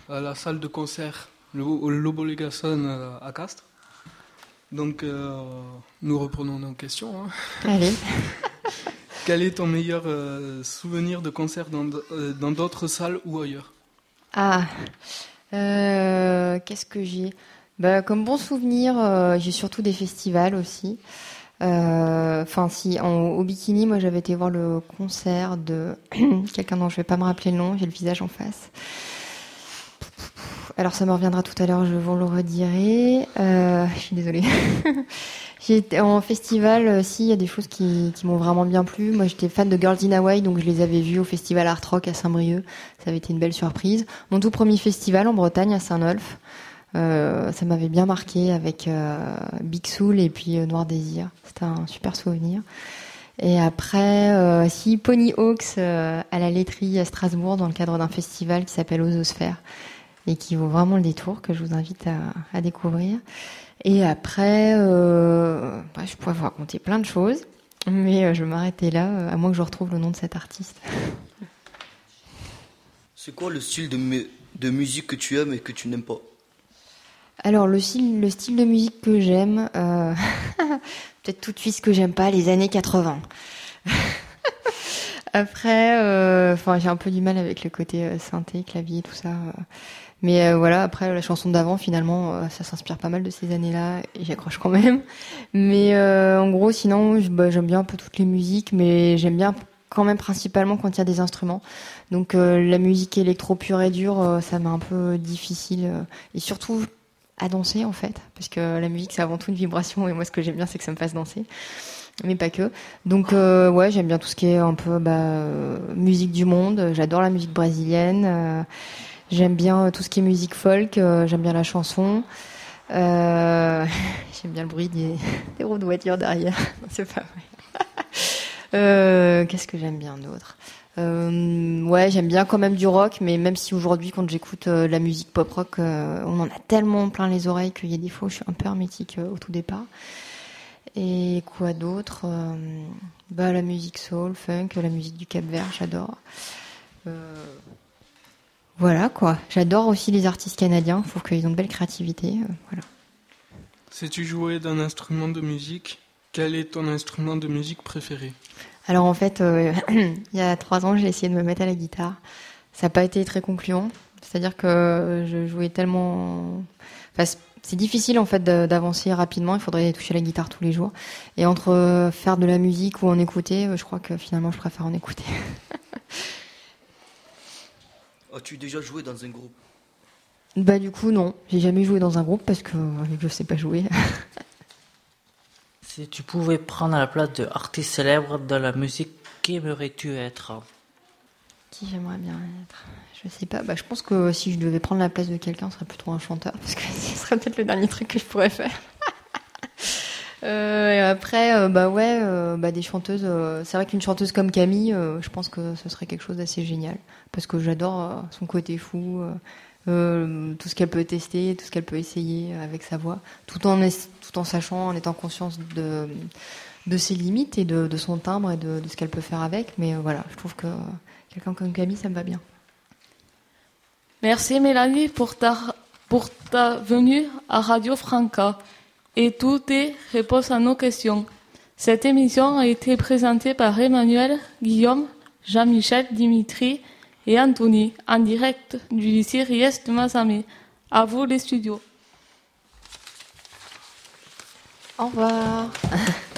la, à la salle de concert le, au Lobo Legason euh, à Castres. Donc, euh, nous reprenons nos questions. hein. Allez. Quel est ton meilleur euh, souvenir de concert dans euh, d'autres salles ou ailleurs? Ah, qu'est-ce que j'ai? Bah, Comme bon souvenir, j'ai surtout des festivals aussi. Euh, Enfin, si, au Bikini, moi j'avais été voir le concert de quelqu'un dont je vais pas me rappeler le nom, j'ai le visage en face. Alors ça me reviendra tout à l'heure, je vous le redirai. Euh, je suis désolée. Été en festival, euh, si, il y a des choses qui, qui m'ont vraiment bien plu. Moi, j'étais fan de Girls in Hawaii, donc je les avais vus au festival Art Rock à Saint-Brieuc. Ça avait été une belle surprise. Mon tout premier festival en Bretagne, à Saint-Nolf. Euh, ça m'avait bien marqué avec euh, Big Soul et puis euh, Noir Désir. C'était un super souvenir. Et après, si Pony Hawks à la laiterie à Strasbourg dans le cadre d'un festival qui s'appelle Ososphère et qui vaut vraiment le détour, que je vous invite à, découvrir. Et après, bah, je pourrais vous raconter plein de choses, mais je vais m'arrêter là, à moins que je retrouve le nom de cet artiste. C'est quoi le style de musique que tu aimes et que tu n'aimes pas? Alors le style, le style de musique que j'aime, euh, peut-être tout de suite ce que j'aime pas, les années 80. Après, euh, enfin j'ai un peu du mal avec le côté euh, synthé, clavier, tout ça. euh. Mais voilà, après la chanson d'avant, finalement, ça s'inspire pas mal de ces années-là et j'accroche quand même. Mais en gros, sinon, bah, j'aime bien un peu toutes les musiques, mais j'aime bien quand même principalement quand il y a des instruments. Donc la musique électro pure et dure, ça m'est un peu difficile. et surtout à danser en fait, parce que la musique c'est avant tout une vibration et moi ce que j'aime bien c'est que ça me fasse danser, mais pas que. Donc euh, ouais, j'aime bien tout ce qui est un peu bah, euh, musique du monde. J'adore la musique brésilienne. euh, j'aime bien tout ce qui est musique folk. j'aime bien la chanson. J'aime bien le bruit des, des roues de voiture derrière. C'est pas vrai. Qu'est-ce que j'aime bien d'autre? Euh, ouais, j'aime bien quand même du rock, mais même si aujourd'hui, quand j'écoute euh, la musique pop rock, euh, on en a tellement plein les oreilles qu'il y a des fois je suis un peu hermétique au tout départ. Et quoi d'autre Bah la musique soul, funk, la musique du Cap Vert, j'adore. Voilà quoi. J'adore aussi les artistes canadiens. Je trouve qu'ils ont de belles créativités. voilà. Sais-tu jouer d'un instrument de musique? Quel est ton instrument de musique préféré? Alors en fait, euh, il y a trois ans, j'ai essayé de me mettre à la guitare. Ça n'a pas été très concluant. C'est-à-dire que je jouais tellement. Enfin, c'est- difficile en fait d'avancer rapidement. Il faudrait toucher la guitare tous les jours. Et entre euh, faire de la musique ou en écouter, euh, je crois que finalement, je préfère en écouter. As-tu déjà joué dans un groupe? Bah du coup, non. J'ai jamais joué dans un groupe parce que je sais pas jouer. Si tu pouvais prendre la place de artiste célèbre dans la musique, qui aimerais-tu être? Qui j'aimerais bien être? Je sais pas. Bah, je pense que si je devais prendre la place de quelqu'un, ce serait plutôt un chanteur, parce que ce serait peut-être le dernier truc que je pourrais faire. Euh, et après, euh, bah ouais, euh, bah des chanteuses. c'est vrai qu'une chanteuse comme Camille, je pense que ce serait quelque chose d'assez génial, parce que j'adore son côté fou, euh, tout ce qu'elle peut tester, tout ce qu'elle peut essayer avec sa voix, tout en tout en sachant, en étant conscience de de ses limites et de, de son timbre et de, de ce qu'elle peut faire avec. Mais euh, voilà, je trouve que quelqu'un comme Camille, ça me va bien. Merci Mélanie pour ta, pour ta venue à Radio Franca et toutes tes réponses à nos questions. Cette émission a été présentée par Emmanuel, Guillaume, Jean-Michel, Dimitri et Anthony en direct du lycée Ries de Mazamet. À vous les studios. Au revoir.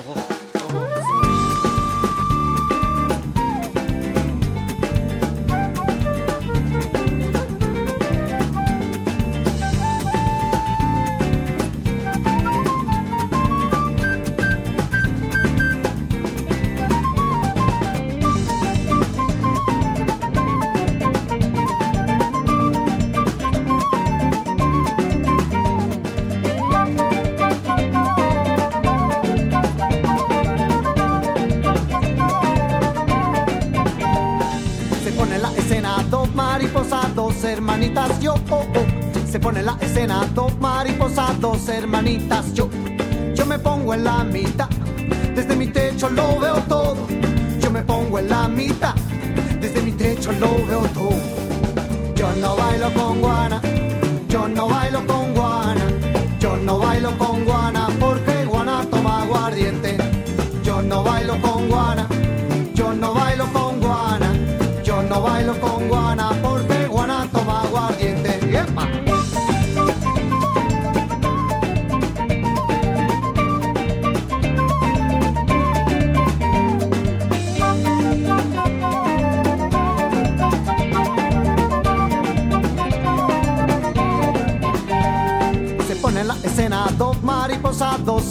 manita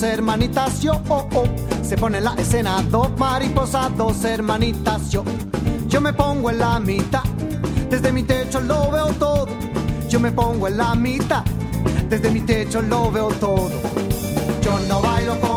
dos hermanitas, yo, oh, oh. Se pone en la escena dos mariposas, dos hermanitas, yo. Yo me pongo en la mitad, desde mi techo lo veo todo. Yo me pongo en la mitad, desde mi techo lo veo todo. Yo no bailo con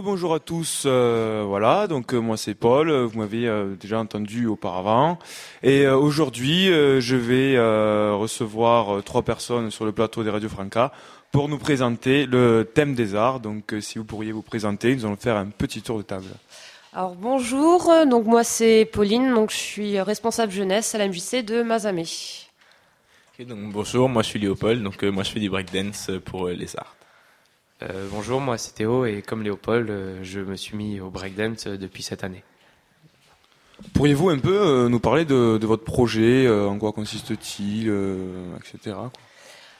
Rebonjour à tous, euh, voilà, donc euh, moi c'est Paul, euh, vous m'avez euh, déjà entendu auparavant, et euh, aujourd'hui euh, je vais euh, recevoir euh, trois personnes sur le plateau des Radio Franca pour nous présenter le thème des arts, donc euh, si vous pourriez vous présenter, nous allons faire un petit tour de table. Alors bonjour, donc moi c'est Pauline, donc je suis responsable jeunesse à la MJC de Mazamet. Ok, donc bonjour, moi je suis Léopold, donc euh, moi je fais du breakdance pour euh, les arts. Euh, bonjour, moi c'est Théo et comme Léopold, euh, je me suis mis au breakdance euh, depuis cette année. Pourriez-vous un peu euh, nous parler de, de votre projet, euh, en quoi consiste-t-il, euh, etc. quoi?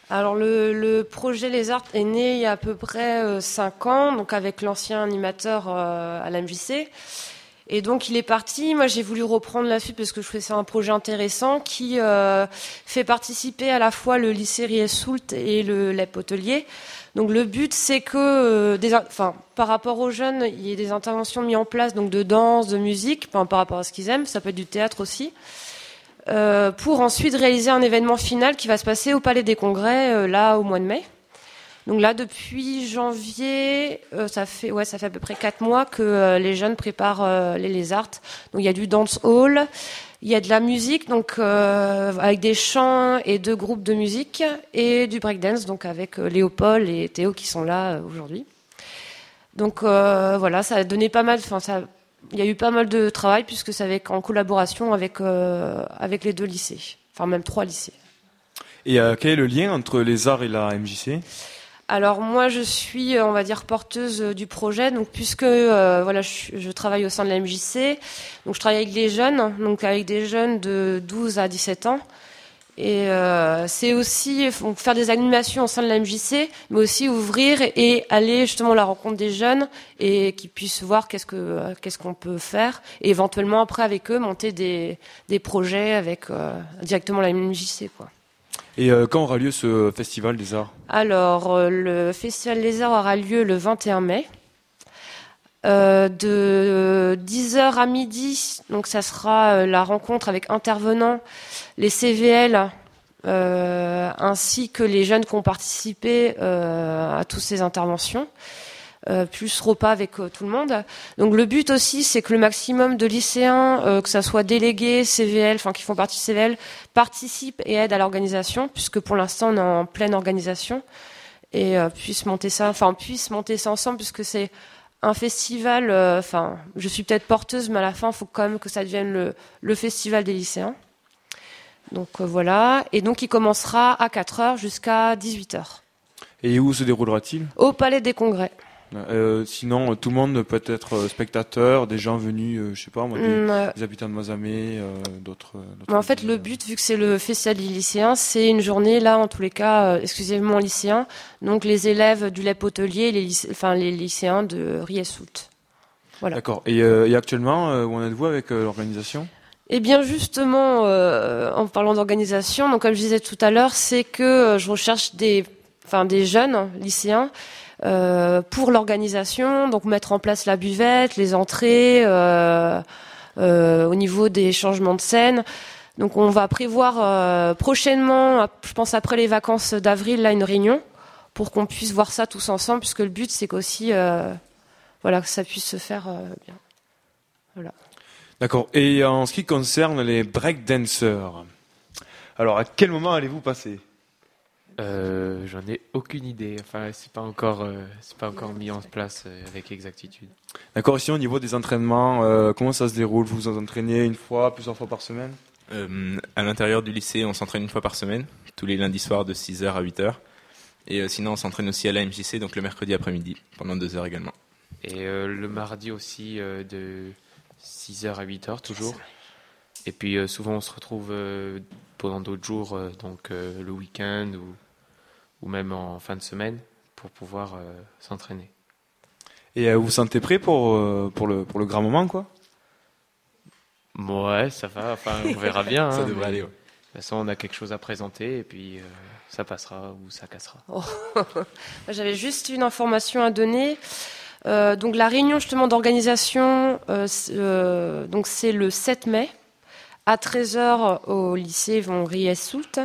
Alors le, le projet Les Arts est né il y a à peu près 5 ans, donc avec l'ancien animateur euh, à la MJC. Et donc il est parti. Moi j'ai voulu reprendre la suite parce que je trouvais c'est un projet intéressant qui euh, fait participer à la fois le lycée Riessoult et le LEP Hôtelier. Donc le but c'est que euh, enfin, par rapport aux jeunes, il y ait des interventions mises en place donc de danse, de musique, par rapport à ce qu'ils aiment. Ça peut être du théâtre aussi. Euh, pour ensuite réaliser un événement final qui va se passer au Palais des Congrès là au mois de mai. Donc là, depuis janvier, euh, ça fait ouais, ça fait à peu près quatre mois que euh, les jeunes préparent euh, les Arts. Donc il y a du dance hall, il y a de la musique, donc euh, avec des chants et deux groupes de musique, et du breakdance, donc avec Léopold et Théo qui sont là aujourd'hui. Donc voilà, ça a donné pas mal. Enfin, il y a eu pas mal de travail puisque c'est avec en collaboration avec avec les deux lycées, enfin même trois lycées. Et quel est le lien entre les arts et la MJC Alors moi je suis euh, on va dire porteuse euh, du projet. Donc puisque euh, voilà je, travaille au sein de la MJC donc je travaille avec les jeunes donc avec des jeunes de 12 à 17 ans. Et c'est aussi faire des animations au sein de la MJC mais aussi ouvrir et aller justement à la rencontre des jeunes et qu'ils puissent voir qu'est-ce que qu'est-ce qu'on peut faire. Et éventuellement après avec eux monter des des projets avec directement la MJC quoi. Et euh, quand aura lieu ce festival des arts? Alors, euh, le Festival des Arts aura lieu le 21 mai. Euh, de 10h à midi, donc ça sera la rencontre avec intervenants, les CVL, ainsi que les jeunes qui ont participé à toutes ces interventions, plus repas avec euh, tout le monde. Donc le but aussi, c'est que le maximum de lycéens, euh, que ça soit délégués, CVL, enfin qui font partie de CVL, participent et aident à l'organisation, puisque pour l'instant on est en pleine organisation et euh, puisse monter ça, enfin puisse monter ça ensemble, puisque c'est un festival. euh, Enfin, je suis peut-être porteuse, mais à la fin, il faut quand même que ça devienne le, le festival des lycéens. Donc euh, voilà, et donc il commencera à 4 heures jusqu'à 18 heures Et où se déroulera-t-il? Au Palais des Congrès. Euh, Sinon, euh, tout le monde peut être euh, spectateur, des gens venus, euh, je sais pas, moi, des, Mm, des habitants de Mazamet, euh, d'autres. en fait, le but, vu que c'est le festival des lycéens, c'est une journée là, en tous les cas, exclusivement lycéens. Donc les élèves du LEP hôtelier, les, lycé- enfin les lycéens de Riessoult. Voilà. D'accord. Et, et actuellement, où en êtes-vous avec l'organisation? Eh bien justement, en parlant d'organisation, donc comme je disais tout à l'heure, c'est que je recherche des, enfin des jeunes lycéens pour l'organisation, donc mettre en place la buvette, les entrées, euh, euh, au niveau des changements de scène. Donc on va prévoir euh, prochainement, je pense après les vacances d'avril, là une réunion pour qu'on puisse voir ça tous ensemble, puisque le but c'est qu'aussi, euh, voilà, que ça puisse se faire euh, bien. Voilà. D'accord. Et en ce qui concerne les breakdancers, alors à quel moment allez-vous passer? Euh, J'en ai aucune idée. Enfin, c'est pas encore, euh, c'est pas encore mis en place euh, avec exactitude. D'accord. Ici, au niveau des entraînements, euh, comment ça se déroule? Vous vous entraînez une fois, plusieurs fois par semaine? Euh, à l'intérieur du lycée, on s'entraîne une fois par semaine, tous les lundis soirs de 6h à 8h. Et euh, sinon, on s'entraîne aussi à la MJC, donc le mercredi après-midi, pendant 2 heures également. Et euh, le mardi aussi euh, de 6h à 8h toujours. Et puis euh, souvent on se retrouve euh, pendant d'autres jours, donc euh, le week-end ou, ou même en fin de semaine pour pouvoir euh, s'entraîner. Et euh, vous vous sentez prêt pour, euh, pour, le, pour le grand moment, quoi? Ouais, ça va, enfin on verra bien. Ça hein, devrait mais aller, ouais. De toute façon on a quelque chose à présenter et puis euh, ça passera ou ça cassera. Oh. J'avais juste une information à donner. Euh, donc la réunion justement d'organisation, euh, c'est, euh, donc c'est le 7 mai à 13h au lycée Von Ries-Soult.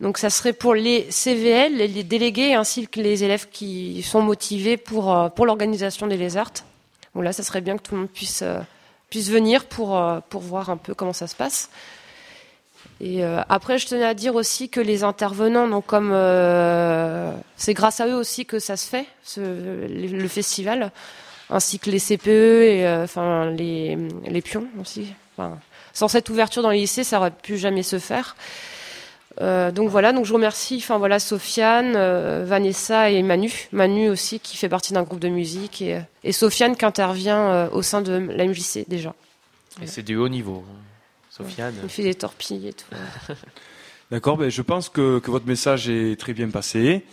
Donc ça serait pour les CVL, les- délégués ainsi que les élèves qui sont motivés pour euh, pour l'organisation des Les Arts. Bon là, ça serait bien que tout le monde puisse euh, puisse venir pour euh, pour voir un peu comment ça se passe. Et après, je tenais à dire aussi que les intervenants, donc comme c'est grâce à eux aussi que ça se fait, le, festival, ainsi que les CPE et enfin les, les pions aussi. Sans cette ouverture dans les lycées, ça aurait pu jamais se faire. Euh, donc voilà, donc je remercie, enfin voilà, Sofiane, euh, Vanessa et Manu, Manu aussi qui fait partie d'un groupe de musique et, et Sofiane qui intervient euh, au sein de la MJC déjà. Et c'est du haut niveau. hein. Sofiane. Il fait des torpilles et tout. D'accord, ben, je pense que, que votre message est très bien passé.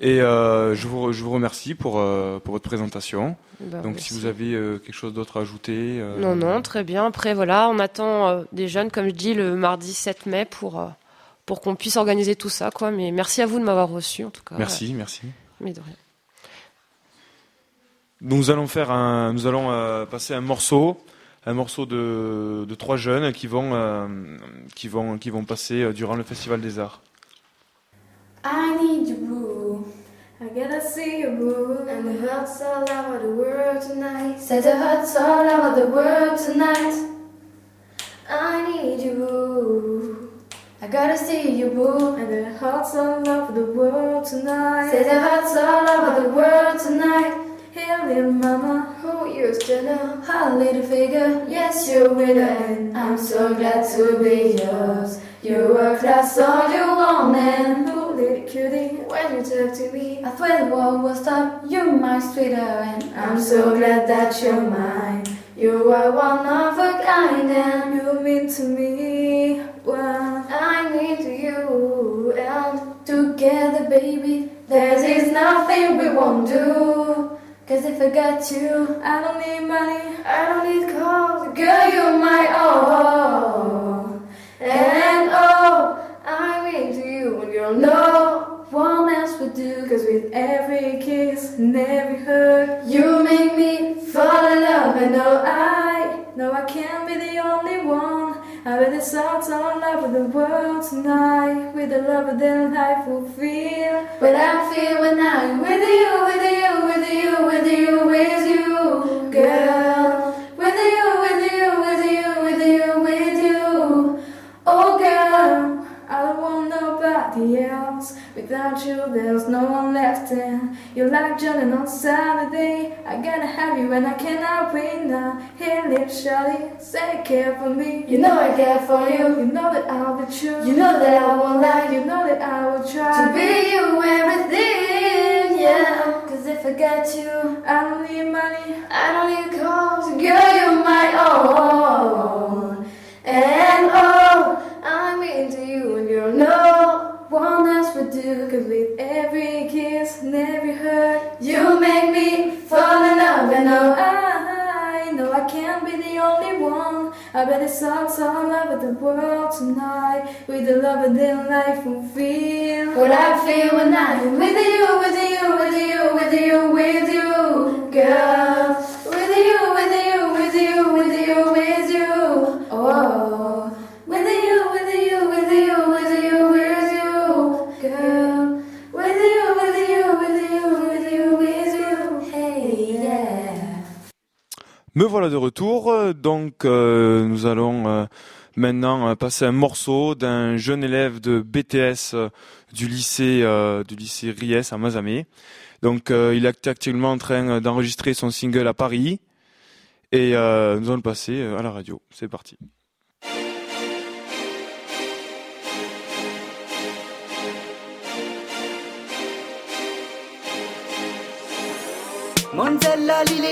Et euh, je, vous, je vous remercie pour, euh, pour votre présentation. Ben, Donc merci. si vous avez euh, quelque chose d'autre à ajouter. euh, Non, non, très bien. Après, voilà, on attend euh, des jeunes, comme je dis, le mardi 7 mai pour, euh, pour qu'on puisse organiser tout ça, quoi. Mais merci à vous de m'avoir reçu, en tout cas. Merci, merci. Mais de rien. Nous allons faire un, nous allons euh, passer un morceau, un morceau de, de trois jeunes qui vont, euh, qui vont, qui vont passer euh, durant le Festival des Arts. I need you, boo. I gotta see you, boo. And the hurts all over the world tonight. Said the hurts all over the world tonight. I need you, boo. I gotta see you, boo. And the hurts all over the world tonight. Said the hurts all over the world tonight. Hey, little mama, who used to know? Her little figure, yes, you're winner. And I'm so glad to be yours. You work class all you want, and ooh, little cutie, when you talk to me, I thought the world was stop. You're my sweetheart, and I'm so glad that you're mine. You are one of a kind, and you mean to me well. I need you, and together, baby, there is nothing we won't do. Cause if I got you, I don't need money, I don't need cars. Girl, you're my all. And oh, I'm into you, and you'll know one else would do. Cause with every kiss and every hug, you make me fall in love. And oh, I know I can't be the only one. I bet it's all on love with the world tonight. With the love that life will feel. But I feel when I'm with you, with you, with you, with you, with you, girl. With you, with you, with you, with you, with you. Oh, girl, don't want nobody else. Without you, there's no one left. And you're like Johnny on Saturday. I gotta have you, and I cannot wait now. Hey, little shawty, say care for me. You know I care for you. You know that I'll be true. You know that I won't lie. You know that I will try to be you everything. Yeah, cause if I get you, I don't need money. I don't need cars. Bet it's all all over the world tonight. With the love and then life will feel what I feel when I'm with you, with you, with you, with you, with you, girl. De retour. euh, Donc, euh, nous allons euh, maintenant passer un morceau d'un jeune élève de BTS du lycée du lycée Ries à Mazamet. Donc, il est actuellement en train d'enregistrer son single à Paris et nous allons le passer à la radio. C'est parti.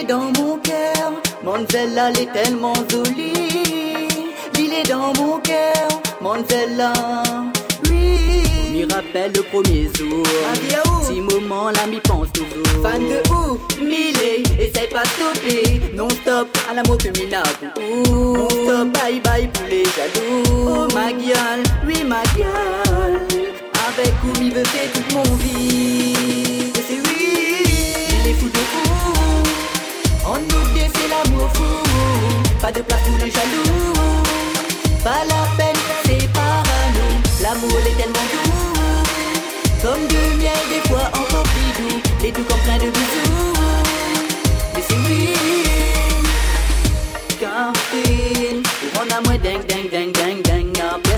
Dans mon cœur. Monzella, elle est tellement jolie. L'île est dans mon cœur. Monzella, oui. M'y rappelle le premier jour. Petit moment, là, m'y pense toujours. Fan de où? Mille, essaye pas de stopper. Non stop, à que m'y n'a Non stop, bye bye pour les jaloux. Oh ma gueule, oui ma gueule. Avec où m'y veut faire toute mon vie. C'est oui, il est fou de fou. On nous c'est l'amour fou. Pas de place pour les jaloux. Pas la peine, c'est parano. L'amour il est tellement doux.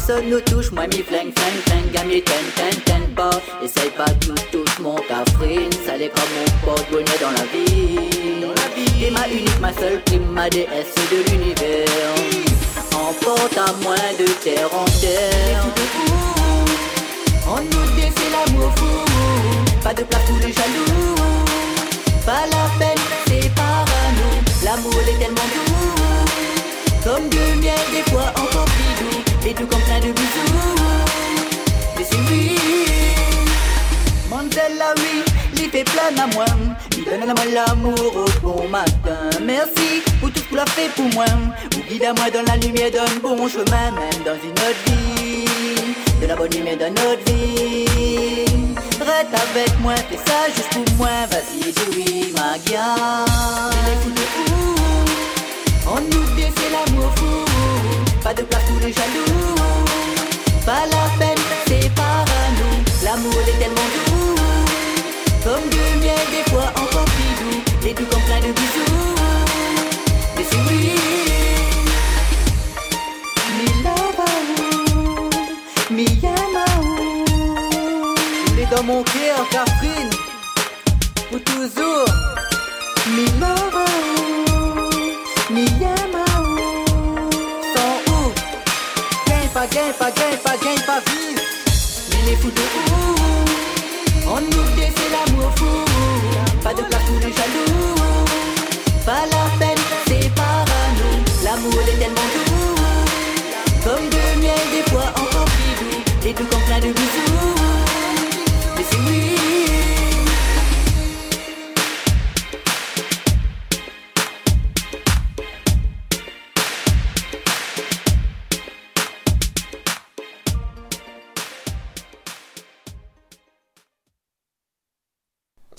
Personne nous touche, moi mi fling fling fling. Gagne ten ten ten pas. Essaye pas tout touche mon cafrine. L'est comme mon pote bonnet dans la vie. La vie. Et ma unique, ma seule prime, ma déesse de l'univers. Emporte à moins de terre en terre. On nous dit c'est l'amour fou. Pas de place pour les jaloux. Pas la peine, c'est parano. L'amour il est tellement doux. Comme du miel, des fois encore plus doux. Et tout comme Mandela, oui, il fait plein à moi. Il donne à moi l'amour au bon matin. Merci pour tout ce tu as fait pour moi. Ou guide à moi dans la lumière d'un bon chemin, même dans une autre vie. De la bonne lumière dans notre vie. Reste avec moi, fais ça juste pour moi. Vas-y, dis ma gueule. De fou. On nous c'est l'amour fou. Pas de place pour les jaloux. Pas la peine, c'est parano. L'amour il est tellement doux. Comme du miel, des fois encore plus doux. Les doux comme plein de bisous. Mais c'est oui. Mi mi dans mon cœur, Catherine. Pour toujours. Mi love mi yamao. Sans où? Gagne pas, gagne pas, gagne pas, gagne pas, vive. Il est fou de fou. On nous c'est l'amour fou. Pas de place pour les jaloux. Pas la peine,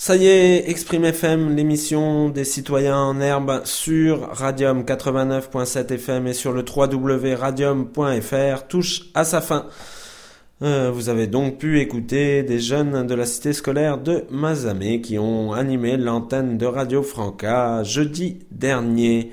Ça y est, Exprime FM, l'émission des citoyens en herbe sur Radium 89.7 FM et sur le www.radium.fr touche à sa fin. Euh, vous avez donc pu écouter des jeunes de la cité scolaire de Mazamet qui ont animé l'antenne de Radio Franca jeudi dernier.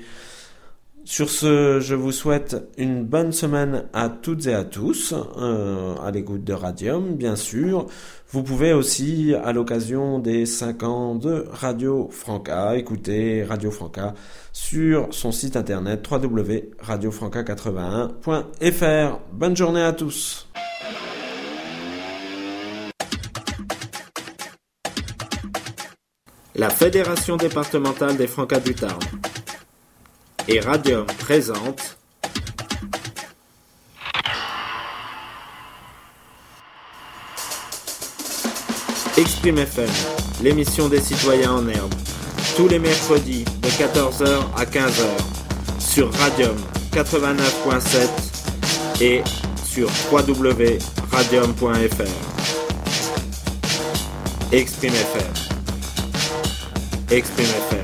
Sur ce, je vous souhaite une bonne semaine à toutes et à tous, euh, à l'écoute de Radium, bien sûr. Vous pouvez aussi, à l'occasion des 5 ans de Radio Franca, écouter Radio Franca sur son site internet www.radiofranca81.fr. Bonne journée à tous. La Fédération départementale des Francas du Tarn et Radium présente Exprime FM, l'émission des citoyens en herbe, tous les mercredis de 14h à 15h sur Radium 89.7 et sur www.radium.fr. Exprime FM. Exprime FM.